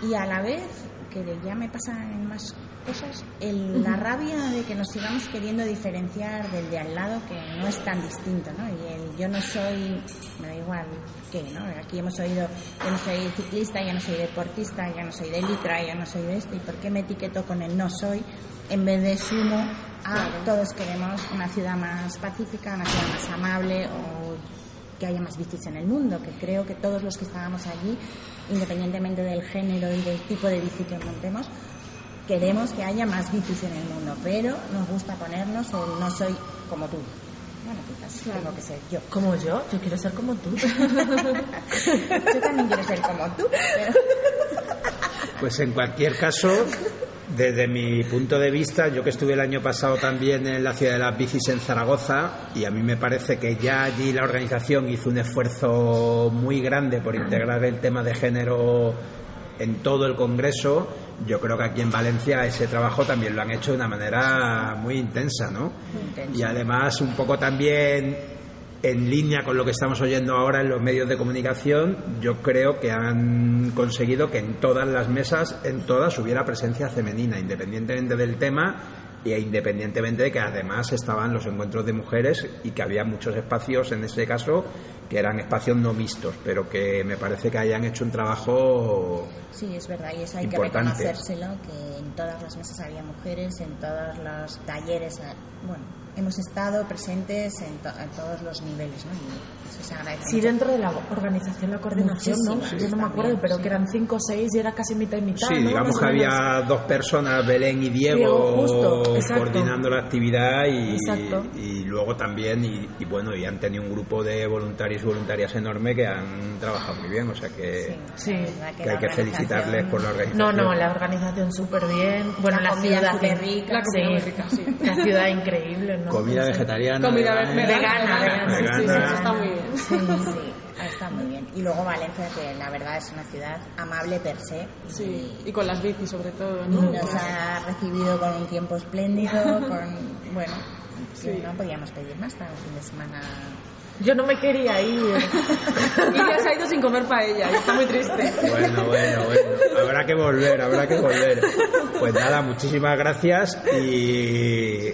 y a la vez que de- ya me pasan más cosas, el- la rabia de que nos sigamos queriendo diferenciar del de al lado que no es tan distinto, ¿no? Y el yo no soy, me da igual qué, ¿no? Aquí hemos oído, yo no soy ciclista, yo no soy deportista, yo no soy de licra, yo no soy de esto, ¿y por qué me etiqueto con el no soy en vez de sumo a todos queremos una ciudad más pacífica, una ciudad más amable o que haya más bicis en el mundo, que creo que todos los que estábamos allí, independientemente del género y del tipo de bici que montemos, queremos que haya más bicis en el mundo, pero nos gusta ponernos el no soy como tú. Bueno, quizás tengo que ser yo. Como yo, yo quiero ser como tú. *laughs* yo también quiero ser como tú, pero... *laughs* Pues en cualquier caso, desde mi punto de vista, yo que estuve el año pasado también en la ciudad de las bicis en Zaragoza, y a mí me parece que ya allí la organización hizo un esfuerzo muy grande por integrar el tema de género en todo el Congreso, yo creo que aquí en Valencia ese trabajo también lo han hecho de una manera muy intensa, ¿no? Y además un poco también en línea con lo que estamos oyendo ahora en los medios de comunicación, yo creo que han conseguido que en todas las mesas, en todas, hubiera presencia femenina, independientemente del tema e independientemente de que además estaban los encuentros de mujeres y que había muchos espacios en ese caso que eran espacios no mixtos, pero que me parece que hayan hecho un trabajo Sí, es verdad, y eso hay que Importante. reconocérselo, que en todas las mesas había mujeres, en todos los talleres, bueno, hemos estado presentes en, to- en todos los niveles, ¿no? Y eso se agradece Sí, mucho. dentro de la organización, la coordinación, ¿no? Yo no me acuerdo, pero sí. que eran cinco o seis y era casi mitad y mitad. Sí, ¿no? digamos Más que había dos personas, Belén y Diego, Diego, justo, exacto. coordinando la actividad y, Exacto. y luego también, y, y bueno, y han tenido un grupo de voluntarios y voluntarias enorme que han trabajado muy bien, o sea que, Sí. que hay que felicitarles por la organización. No, no, la organización súper bien. Bueno, La la, ciudad rica. La sí, rica, sí. *laughs* La ciudad increíble, ¿no? Comida Sí. vegetariana. Comida vegana, ve- Vegana, vegana, vegana, sí, sí, eso está muy bien. Sí, sí, está muy bien. Y luego Valencia, que la verdad es una ciudad amable per se. Sí, y con las bicis sobre todo, ¿no? Nos ha recibido con un tiempo espléndido, con, bueno, Sí. no podíamos pedir más para un fin de semana. Yo no me quería ir. *laughs* Y ya se ha ido sin comer paella, y está muy triste. Bueno, bueno, bueno. Habrá que volver, habrá que volver. Pues nada, muchísimas gracias y,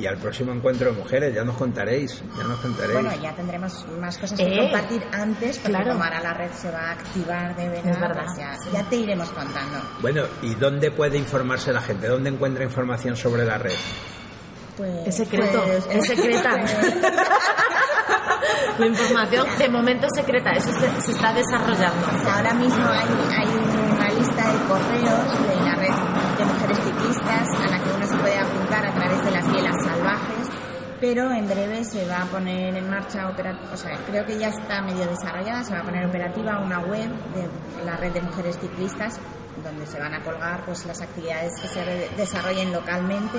y al próximo encuentro de mujeres, ya nos contaréis, ya nos contaréis. Bueno, ya tendremos más cosas que Eh, compartir antes, porque claro. como ahora la red se va a activar de verdad, Es verdad, pues ya, sí. ya te iremos contando. Bueno, ¿y dónde puede informarse la gente? ¿Dónde encuentra información sobre la red? Pues, Es secreto, pues, es secreta. *laughs* La información de momento es secreta, eso se, se está desarrollando. Ahora mismo hay, hay una lista de correos de la red de mujeres ciclistas a la que uno se puede apuntar a través de las bielas salvajes, pero en breve se va a poner en marcha, o sea, creo que ya está medio desarrollada, se va a poner operativa una web de la red de mujeres ciclistas donde se van a colgar pues las actividades que se desarrollen localmente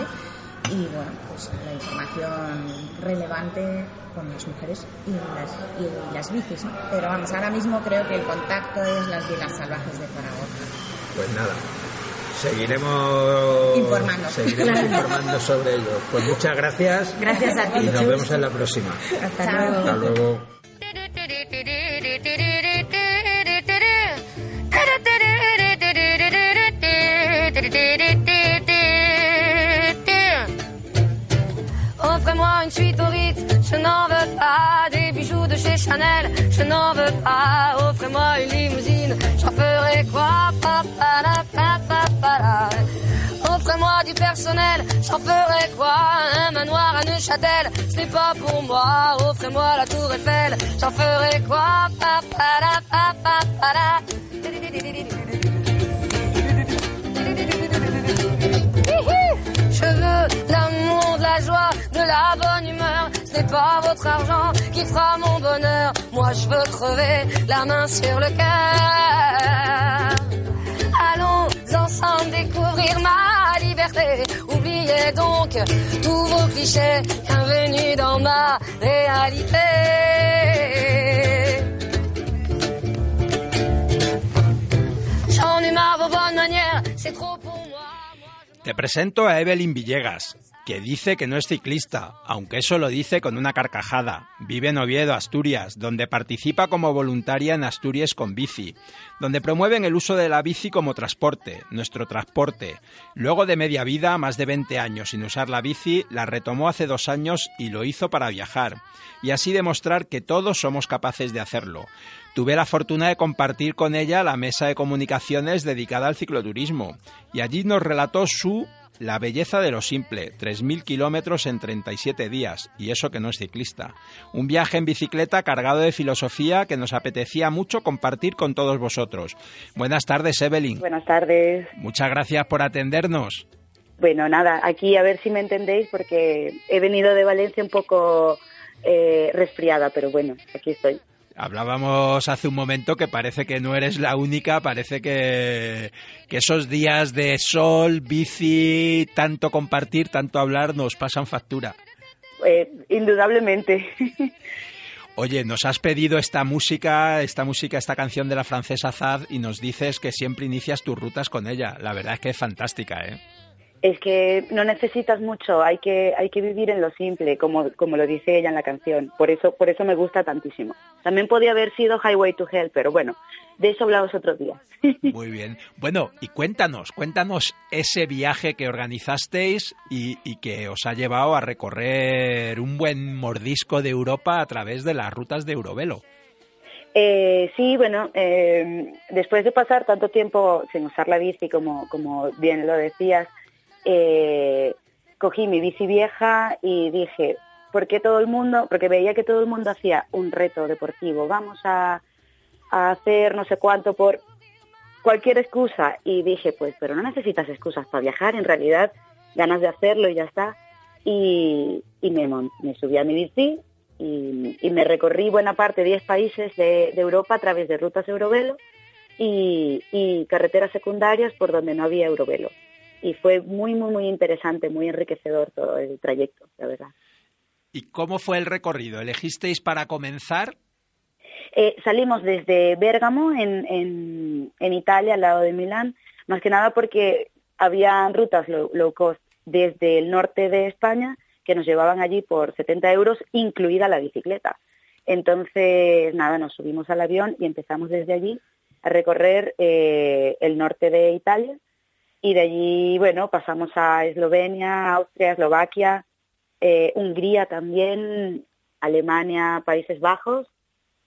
y bueno, pues la información relevante con las mujeres y las, y las bicis. Pero vamos, ahora mismo creo que el contacto es las bielas salvajes de Zaragoza. Pues nada, seguiremos Informando. seguiremos Claro. informando sobre ello. Pues muchas gracias. Gracias a ti, Y nos vemos en la próxima. Hasta Chao. luego. Hasta luego. Offrez-moi une suite au Ritz, je n'en veux pas des bijoux de chez Chanel, je n'en veux pas. Offrez-moi une limousine, j'en ferai quoi Offrez-moi du personnel, j'en ferai quoi? Un manoir à Neuchâtel, ce n'est pas pour moi. Offrez-moi la tour Eiffel, j'en ferai quoi? Je veux l'amour, de la joie, de la bonne humeur. Ce n'est pas votre argent qui fera mon bonheur. Moi, je veux crever la main sur le cœur. Ensemble découvrir ma liberté. Oubliez donc tous vos clichés. Bienvenue dans ma réalité. J'en ai marre vos bonnes manières, c'est trop pour moi. Te presento a Evelyn Villegas, que dice que no es ciclista, aunque eso lo dice con una carcajada. Vive en Oviedo, Asturias, donde participa como voluntaria en Asturias con bici, donde promueven el uso de la bici como transporte, nuestro transporte. Luego de media vida, más de 20 años sin usar la bici, la retomó hace dos años y lo hizo para viajar, y así demostrar que todos somos capaces de hacerlo. Tuve la fortuna de compartir con ella la mesa de comunicaciones dedicada al cicloturismo, y allí nos relató su la belleza de lo simple, 3.000 kilómetros en 37 días, y eso que no es ciclista. Un viaje en bicicleta cargado de filosofía que nos apetecía mucho compartir con todos vosotros. Buenas tardes, Evelyn. Buenas tardes. Muchas gracias por atendernos. Bueno, nada, aquí a ver si me entendéis porque he venido de Valencia un poco eh, resfriada, pero bueno, aquí estoy. Hablábamos hace un momento que parece que no eres la única, parece que, que, esos días de sol, bici, tanto compartir, tanto hablar, nos pasan factura. Eh, indudablemente. Oye, nos has pedido esta música, esta música, esta canción de la francesa Zad y nos dices que siempre inicias tus rutas con ella. La verdad es que es fantástica, ¿eh? Es que no necesitas mucho, hay que, hay que vivir en lo simple, como, como lo dice ella en la canción. Por eso, por eso me gusta tantísimo. También podía haber sido Highway to Hell, pero bueno, de eso hablamos otro día. *laughs* Muy bien. Bueno, y cuéntanos, cuéntanos ese viaje que organizasteis y, y, que os ha llevado a recorrer un buen mordisco de Europa a través de las rutas de Eurovelo. Eh, sí, bueno, eh, después de pasar tanto tiempo sin usar la bici, como, como bien lo decías, eh, cogí mi bici vieja y dije, ¿por qué todo el mundo? Porque veía que todo el mundo hacía un reto deportivo, vamos a, hacer no sé cuánto por cualquier excusa. Y dije, pues, pero no necesitas excusas para viajar, en realidad ganas de hacerlo y ya está. Y, me, subí a mi bici y, me recorrí buena parte, 10 países de, Europa a través de rutas Eurovelo y carreteras secundarias por donde no había Eurovelo y fue muy, muy, muy interesante, muy enriquecedor todo el trayecto, la verdad. ¿Y cómo fue el recorrido? ¿Elegisteis para comenzar? Eh, salimos desde Bérgamo, en, en, en, Italia, al lado de Milán, más que nada porque había rutas low, low, cost desde el norte de España que nos llevaban allí por 70 euros, incluida la bicicleta. Entonces, nada, nos subimos al avión y empezamos desde allí a recorrer eh, el norte de Italia, y de allí, bueno, pasamos a Eslovenia, Austria, Eslovaquia, eh, Hungría también, Alemania, Países Bajos,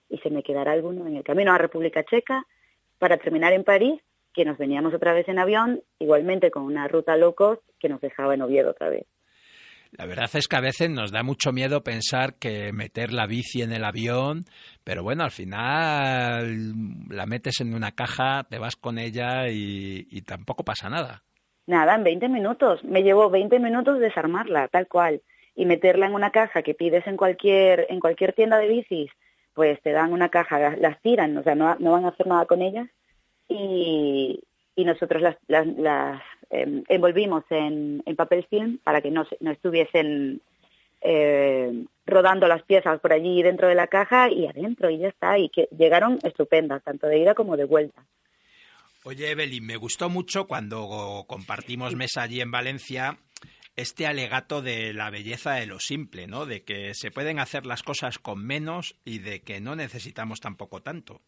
y se me quedará alguno en el camino a República Checa, para terminar en París, que nos veníamos otra vez en avión, igualmente con una ruta low cost que nos dejaba en Oviedo otra vez. La verdad es que a veces nos da mucho miedo pensar que meter la bici en el avión, pero bueno, al final la metes en una caja, te vas con ella y, tampoco pasa nada. Nada, en 20 minutos. Me llevó 20 minutos desarmarla, tal cual. Y meterla en una caja que pides en cualquier, en cualquier tienda de bicis, pues te dan una caja, las tiran, o sea, no, no van a hacer nada con ellas. Y, y nosotros las, las, las eh, envolvimos en, en, papel film para que no, no estuviesen eh, rodando las piezas por allí dentro de la caja y adentro y ya está. Y que llegaron estupendas, tanto de ida como de vuelta. Oye, Evelyn, me gustó mucho cuando compartimos mesa allí en Valencia este alegato de la belleza de lo simple, ¿no? De que se pueden hacer las cosas con menos y de que no necesitamos tampoco tanto.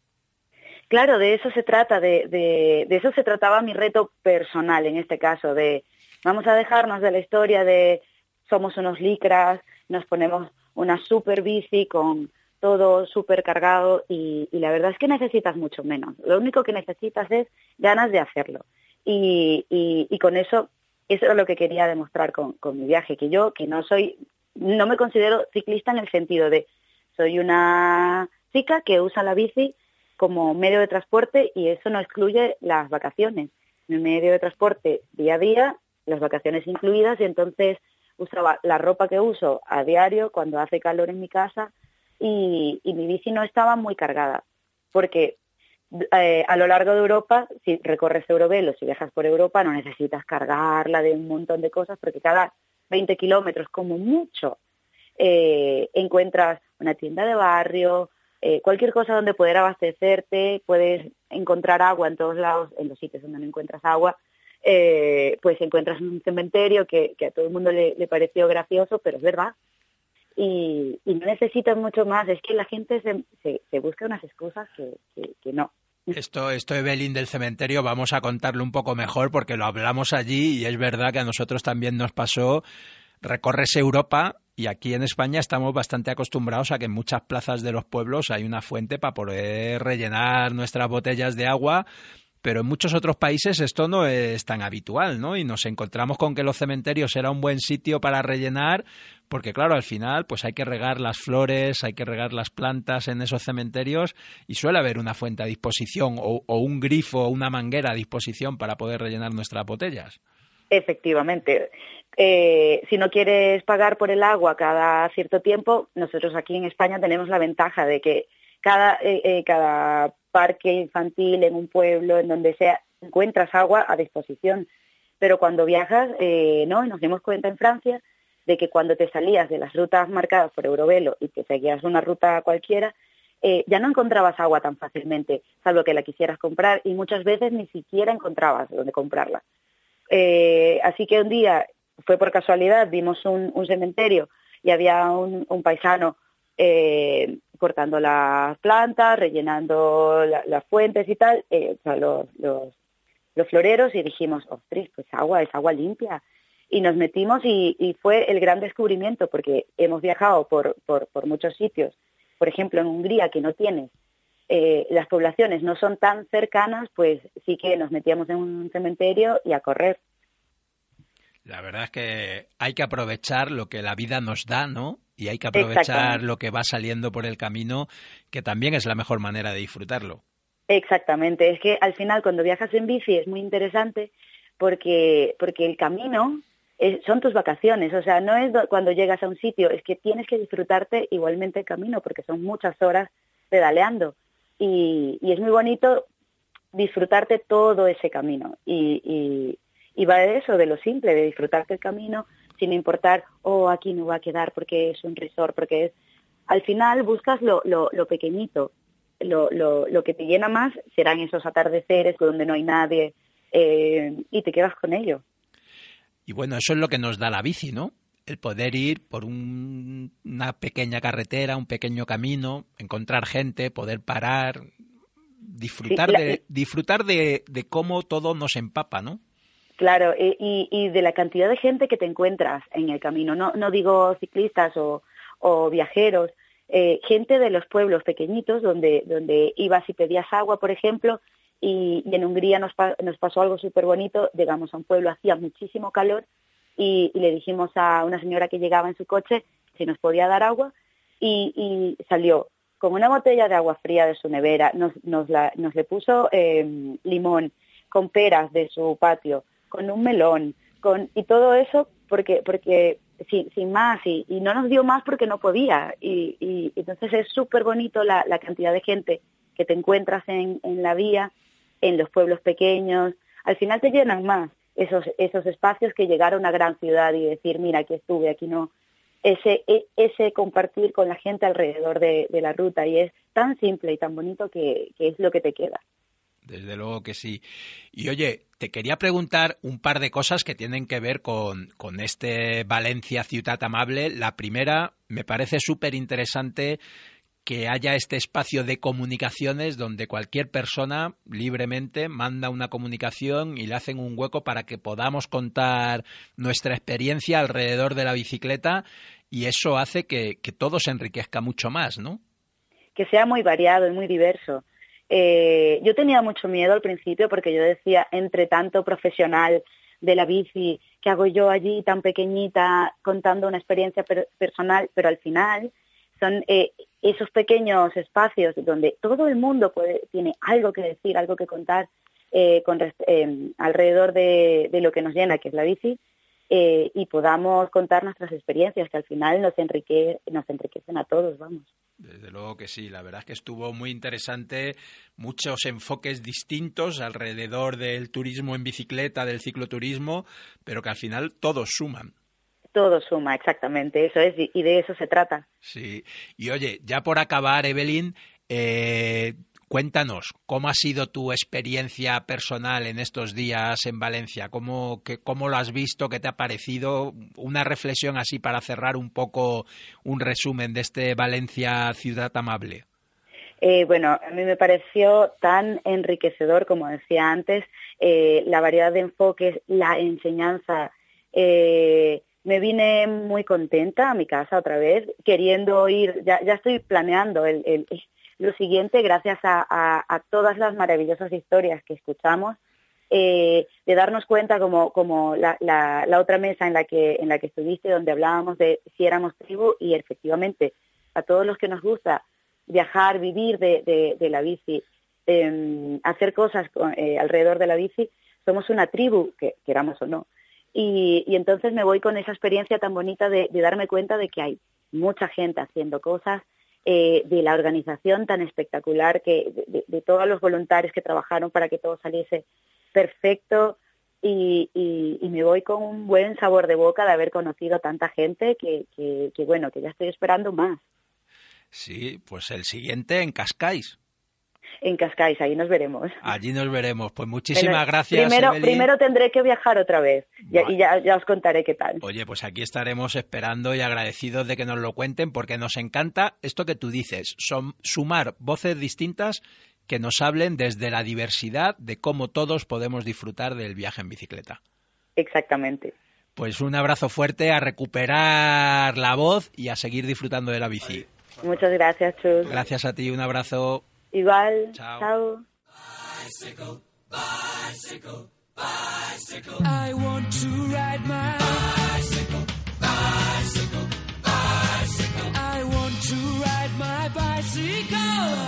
Claro, de eso se trata, de, eso se trataba mi reto personal en este caso, de vamos a dejarnos de la historia de somos unos licras, nos ponemos una super bici con todo súper cargado y, la verdad es que necesitas mucho menos. Lo único que necesitas es ganas de hacerlo. Y con eso, eso es lo que quería demostrar con, con mi viaje, que yo, que no soy, no me considero ciclista en el sentido de soy una chica que usa la bici como medio de transporte y eso no excluye las vacaciones. En el medio de transporte día a día, las vacaciones incluidas y entonces usaba la ropa que uso a diario cuando hace calor en mi casa y, mi bici no estaba muy cargada porque eh, a lo largo de Europa, si recorres Eurovelo, si viajas por Europa, no necesitas cargarla de un montón de cosas porque cada 20 kilómetros, como mucho, eh, encuentras una tienda de barrio, eh, cualquier cosa donde poder abastecerte, puedes encontrar agua en todos lados, en los sitios donde no encuentras agua, eh, pues encuentras un cementerio que, que a todo el mundo le, pareció gracioso, pero es verdad. Y, no necesitas mucho más, es que la gente se, se, busca unas excusas que, que, que no. Esto, esto Evelyn del cementerio, vamos a contarlo un poco mejor porque lo hablamos allí y es verdad que a nosotros también nos pasó. Recorres Europa y aquí en España estamos bastante acostumbrados a que en muchas plazas de los pueblos hay una fuente para poder rellenar nuestras botellas de agua, pero en muchos otros países esto no es tan habitual, ¿no? Y nos encontramos con que los cementerios era un buen sitio para rellenar, porque claro, al final pues hay que regar las flores, hay que regar las plantas en esos cementerios y suele haber una fuente a disposición o, o un grifo o una manguera a disposición para poder rellenar nuestras botellas. Efectivamente. Eh, si no quieres pagar por el agua cada cierto tiempo, nosotros aquí en España tenemos la ventaja de que cada, eh, eh, parque infantil en un pueblo, en donde sea, encuentras agua a disposición. Pero cuando viajas, no, nos dimos cuenta en Francia de que cuando te salías de las rutas marcadas por Eurovelo y te seguías una ruta cualquiera, ya no encontrabas agua tan fácilmente, salvo que la quisieras comprar, y muchas veces ni siquiera encontrabas dónde comprarla. Así que un día, fue por casualidad, vimos un, cementerio y había un, paisano eh, cortando las plantas, rellenando la, las fuentes y tal, eh, o sea, los, floreros y dijimos, ostras, pues agua, es agua limpia. Y nos metimos y, fue el gran descubrimiento porque hemos viajado por, muchos sitios. Por ejemplo, en Hungría, que no tienes, eh, las poblaciones no son tan cercanas, pues sí que nos metíamos en un cementerio y a correr. La verdad es que hay que aprovechar lo que la vida nos da, ¿no? y hay que aprovechar lo que va saliendo por el camino, que también es la mejor manera de disfrutarlo. Exactamente, es que al final cuando viajas en bici es muy interesante porque, porque el camino es, son tus vacaciones, o sea, no es cuando llegas a un sitio, es que tienes que disfrutarte igualmente el camino porque son muchas horas pedaleando. Y, y es muy bonito disfrutarte todo ese camino. Y, y, y va de eso, de lo simple, de disfrutarte el camino, sin importar, oh, aquí no va a quedar porque es un resort, porque es... Al final buscas lo, lo, lo pequeñito, lo, lo, lo, que te llena más serán esos atardeceres donde no hay nadie eh, y te quedas con ello. Y bueno, eso es lo que nos da la bici, ¿no? El poder ir por un, una pequeña carretera, un pequeño camino, encontrar gente, poder parar, disfrutar, sí, de, disfrutar de, de cómo todo nos empapa, ¿no? Claro, y, de la cantidad de gente que te encuentras en el camino. No, no digo ciclistas o, viajeros, eh, gente de los pueblos pequeñitos donde, donde ibas y pedías agua, por ejemplo, y, en Hungría nos, pa nos pasó algo súper bonito. Llegamos a un pueblo, hacía muchísimo calor y, le dijimos a una señora que llegaba en su coche si nos podía dar agua y, salió con una botella de agua fría de su nevera, nos le puso eh, limón con peras de su patio, con un melón, con y todo eso porque porque sin, sin más y, y, no nos dio más porque no podía. Y, y entonces es súper bonito la, la, cantidad de gente que te encuentras en, en la vía, en los pueblos pequeños, al final te llenan más esos esos espacios que llegar a una gran ciudad y decir mira aquí estuve, aquí no ese e, ese compartir con la gente alrededor de, de la ruta y es tan simple y tan bonito que, que es lo que te queda. Desde luego que sí. Y oye, te quería preguntar un par de cosas que tienen que ver con, con este Valencia Ciudad Amable. La primera, me parece súper interesante que haya este espacio de comunicaciones donde cualquier persona libremente manda una comunicación y le hacen un hueco para que podamos contar nuestra experiencia alrededor de la bicicleta y eso hace que, que todo se enriquezca mucho más, ¿no? que sea muy variado y muy diverso. Eh, yo tenía mucho miedo al principio porque yo decía, entre tanto profesional de la bici, que hago yo allí tan pequeñita contando una experiencia personal? Pero al final son eh, esos pequeños espacios donde todo el mundo puede, tiene algo que decir, algo que contar con, eh, alrededor de, de, lo que nos llena, que es la bici, eh, y podamos contar nuestras experiencias, que al final nos, enrique, nos enriquecen a todos, vamos. Desde luego que sí, la verdad es que estuvo muy interesante, muchos enfoques distintos alrededor del turismo en bicicleta, del cicloturismo, pero que al final todos suman. Todo suma, exactamente, eso es, y de eso se trata. Sí, y oye, ya por acabar, Evelyn, eh, Cuéntanos, ¿cómo ha sido tu experiencia personal en estos días en Valencia? ¿Cómo, ¿Cómo, lo has visto? ¿Qué te ha parecido? Una reflexión así para cerrar un poco un resumen de este Valencia Ciudad Amable. Eh, bueno, a mí me pareció tan enriquecedor, como decía antes, eh, la variedad de enfoques, la enseñanza. Eh, me vine muy contenta a mi casa otra vez, queriendo ir, ya, ya estoy planeando el lo siguiente, gracias a, todas las maravillosas historias que escuchamos, eh, de darnos cuenta como, como la, otra mesa en la, que, en la que estuviste, donde hablábamos de si éramos tribu y efectivamente a todos los que nos gusta viajar, vivir de, la bici, em, hacer cosas eh, alrededor de la bici, somos una tribu, que queramos o no. Y, entonces me voy con esa experiencia tan bonita de darme cuenta de que hay mucha gente haciendo cosas, eh, de la organización tan espectacular, que, de, todos los voluntarios que trabajaron para que todo saliese perfecto y, me voy con un buen sabor de boca de haber conocido tanta gente que, que, bueno, que ya estoy esperando más. Sí, pues el siguiente en Cascais en Cascais, ahí nos veremos. Allí nos veremos. Pues muchísimas gracias. Primero, primero tendré que viajar otra vez y ya, ya, os contaré qué tal. Oye, pues aquí estaremos esperando y agradecidos de que nos lo cuenten porque nos encanta esto que tú dices, son, sumar voces distintas que nos hablen desde la diversidad de cómo todos podemos disfrutar del viaje en bicicleta. Exactamente. Pues un abrazo fuerte, a recuperar la voz y a seguir disfrutando de la bici. Muchas gracias, Chus. Gracias a ti, un abrazo. Igual. Chao. Chao. Bicycle, bicycle, bicycle. I want to ride my bicycle, bicycle, bicycle. I want to ride my bicycle.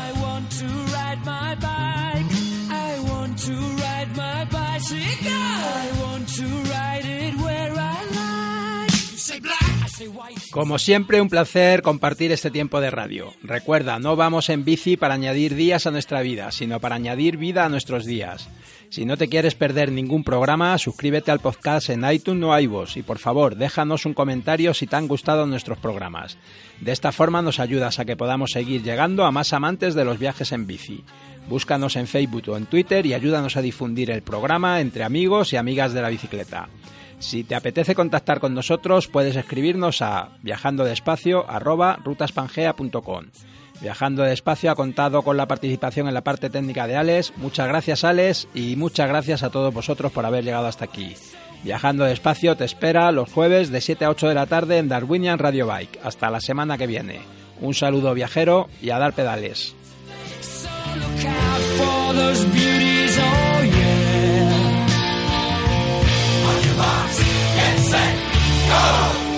I want to ride my bike. I want to ride my bicycle. I want to ride it where I like. You say black. Como siempre, un placer compartir este tiempo de radio. Recuerda, no vamos en bici para añadir días a nuestra vida, sino para añadir vida a nuestros días. Si no te quieres perder ningún programa, suscríbete al podcast en iTunes o iVoox y por favor, déjanos un comentario si te han gustado nuestros programas. De esta forma nos ayudas a que podamos seguir llegando a más amantes de los viajes en bici. Búscanos en Facebook o en Twitter y ayúdanos a difundir el programa entre amigos y amigas de la bicicleta. Si te apetece contactar con nosotros, puedes escribirnos a viajandodespacio@rutaspangea.com. Viajando despacio ha contado con la participación en la parte técnica de Alex. Muchas gracias, Alex, y muchas gracias a todos vosotros por haber llegado hasta aquí. Viajando despacio te espera los jueves de 7 a 8 de la tarde en Darwinian Radio Bike. Hasta la semana que viene. Un saludo viajero y a dar pedales. set, go!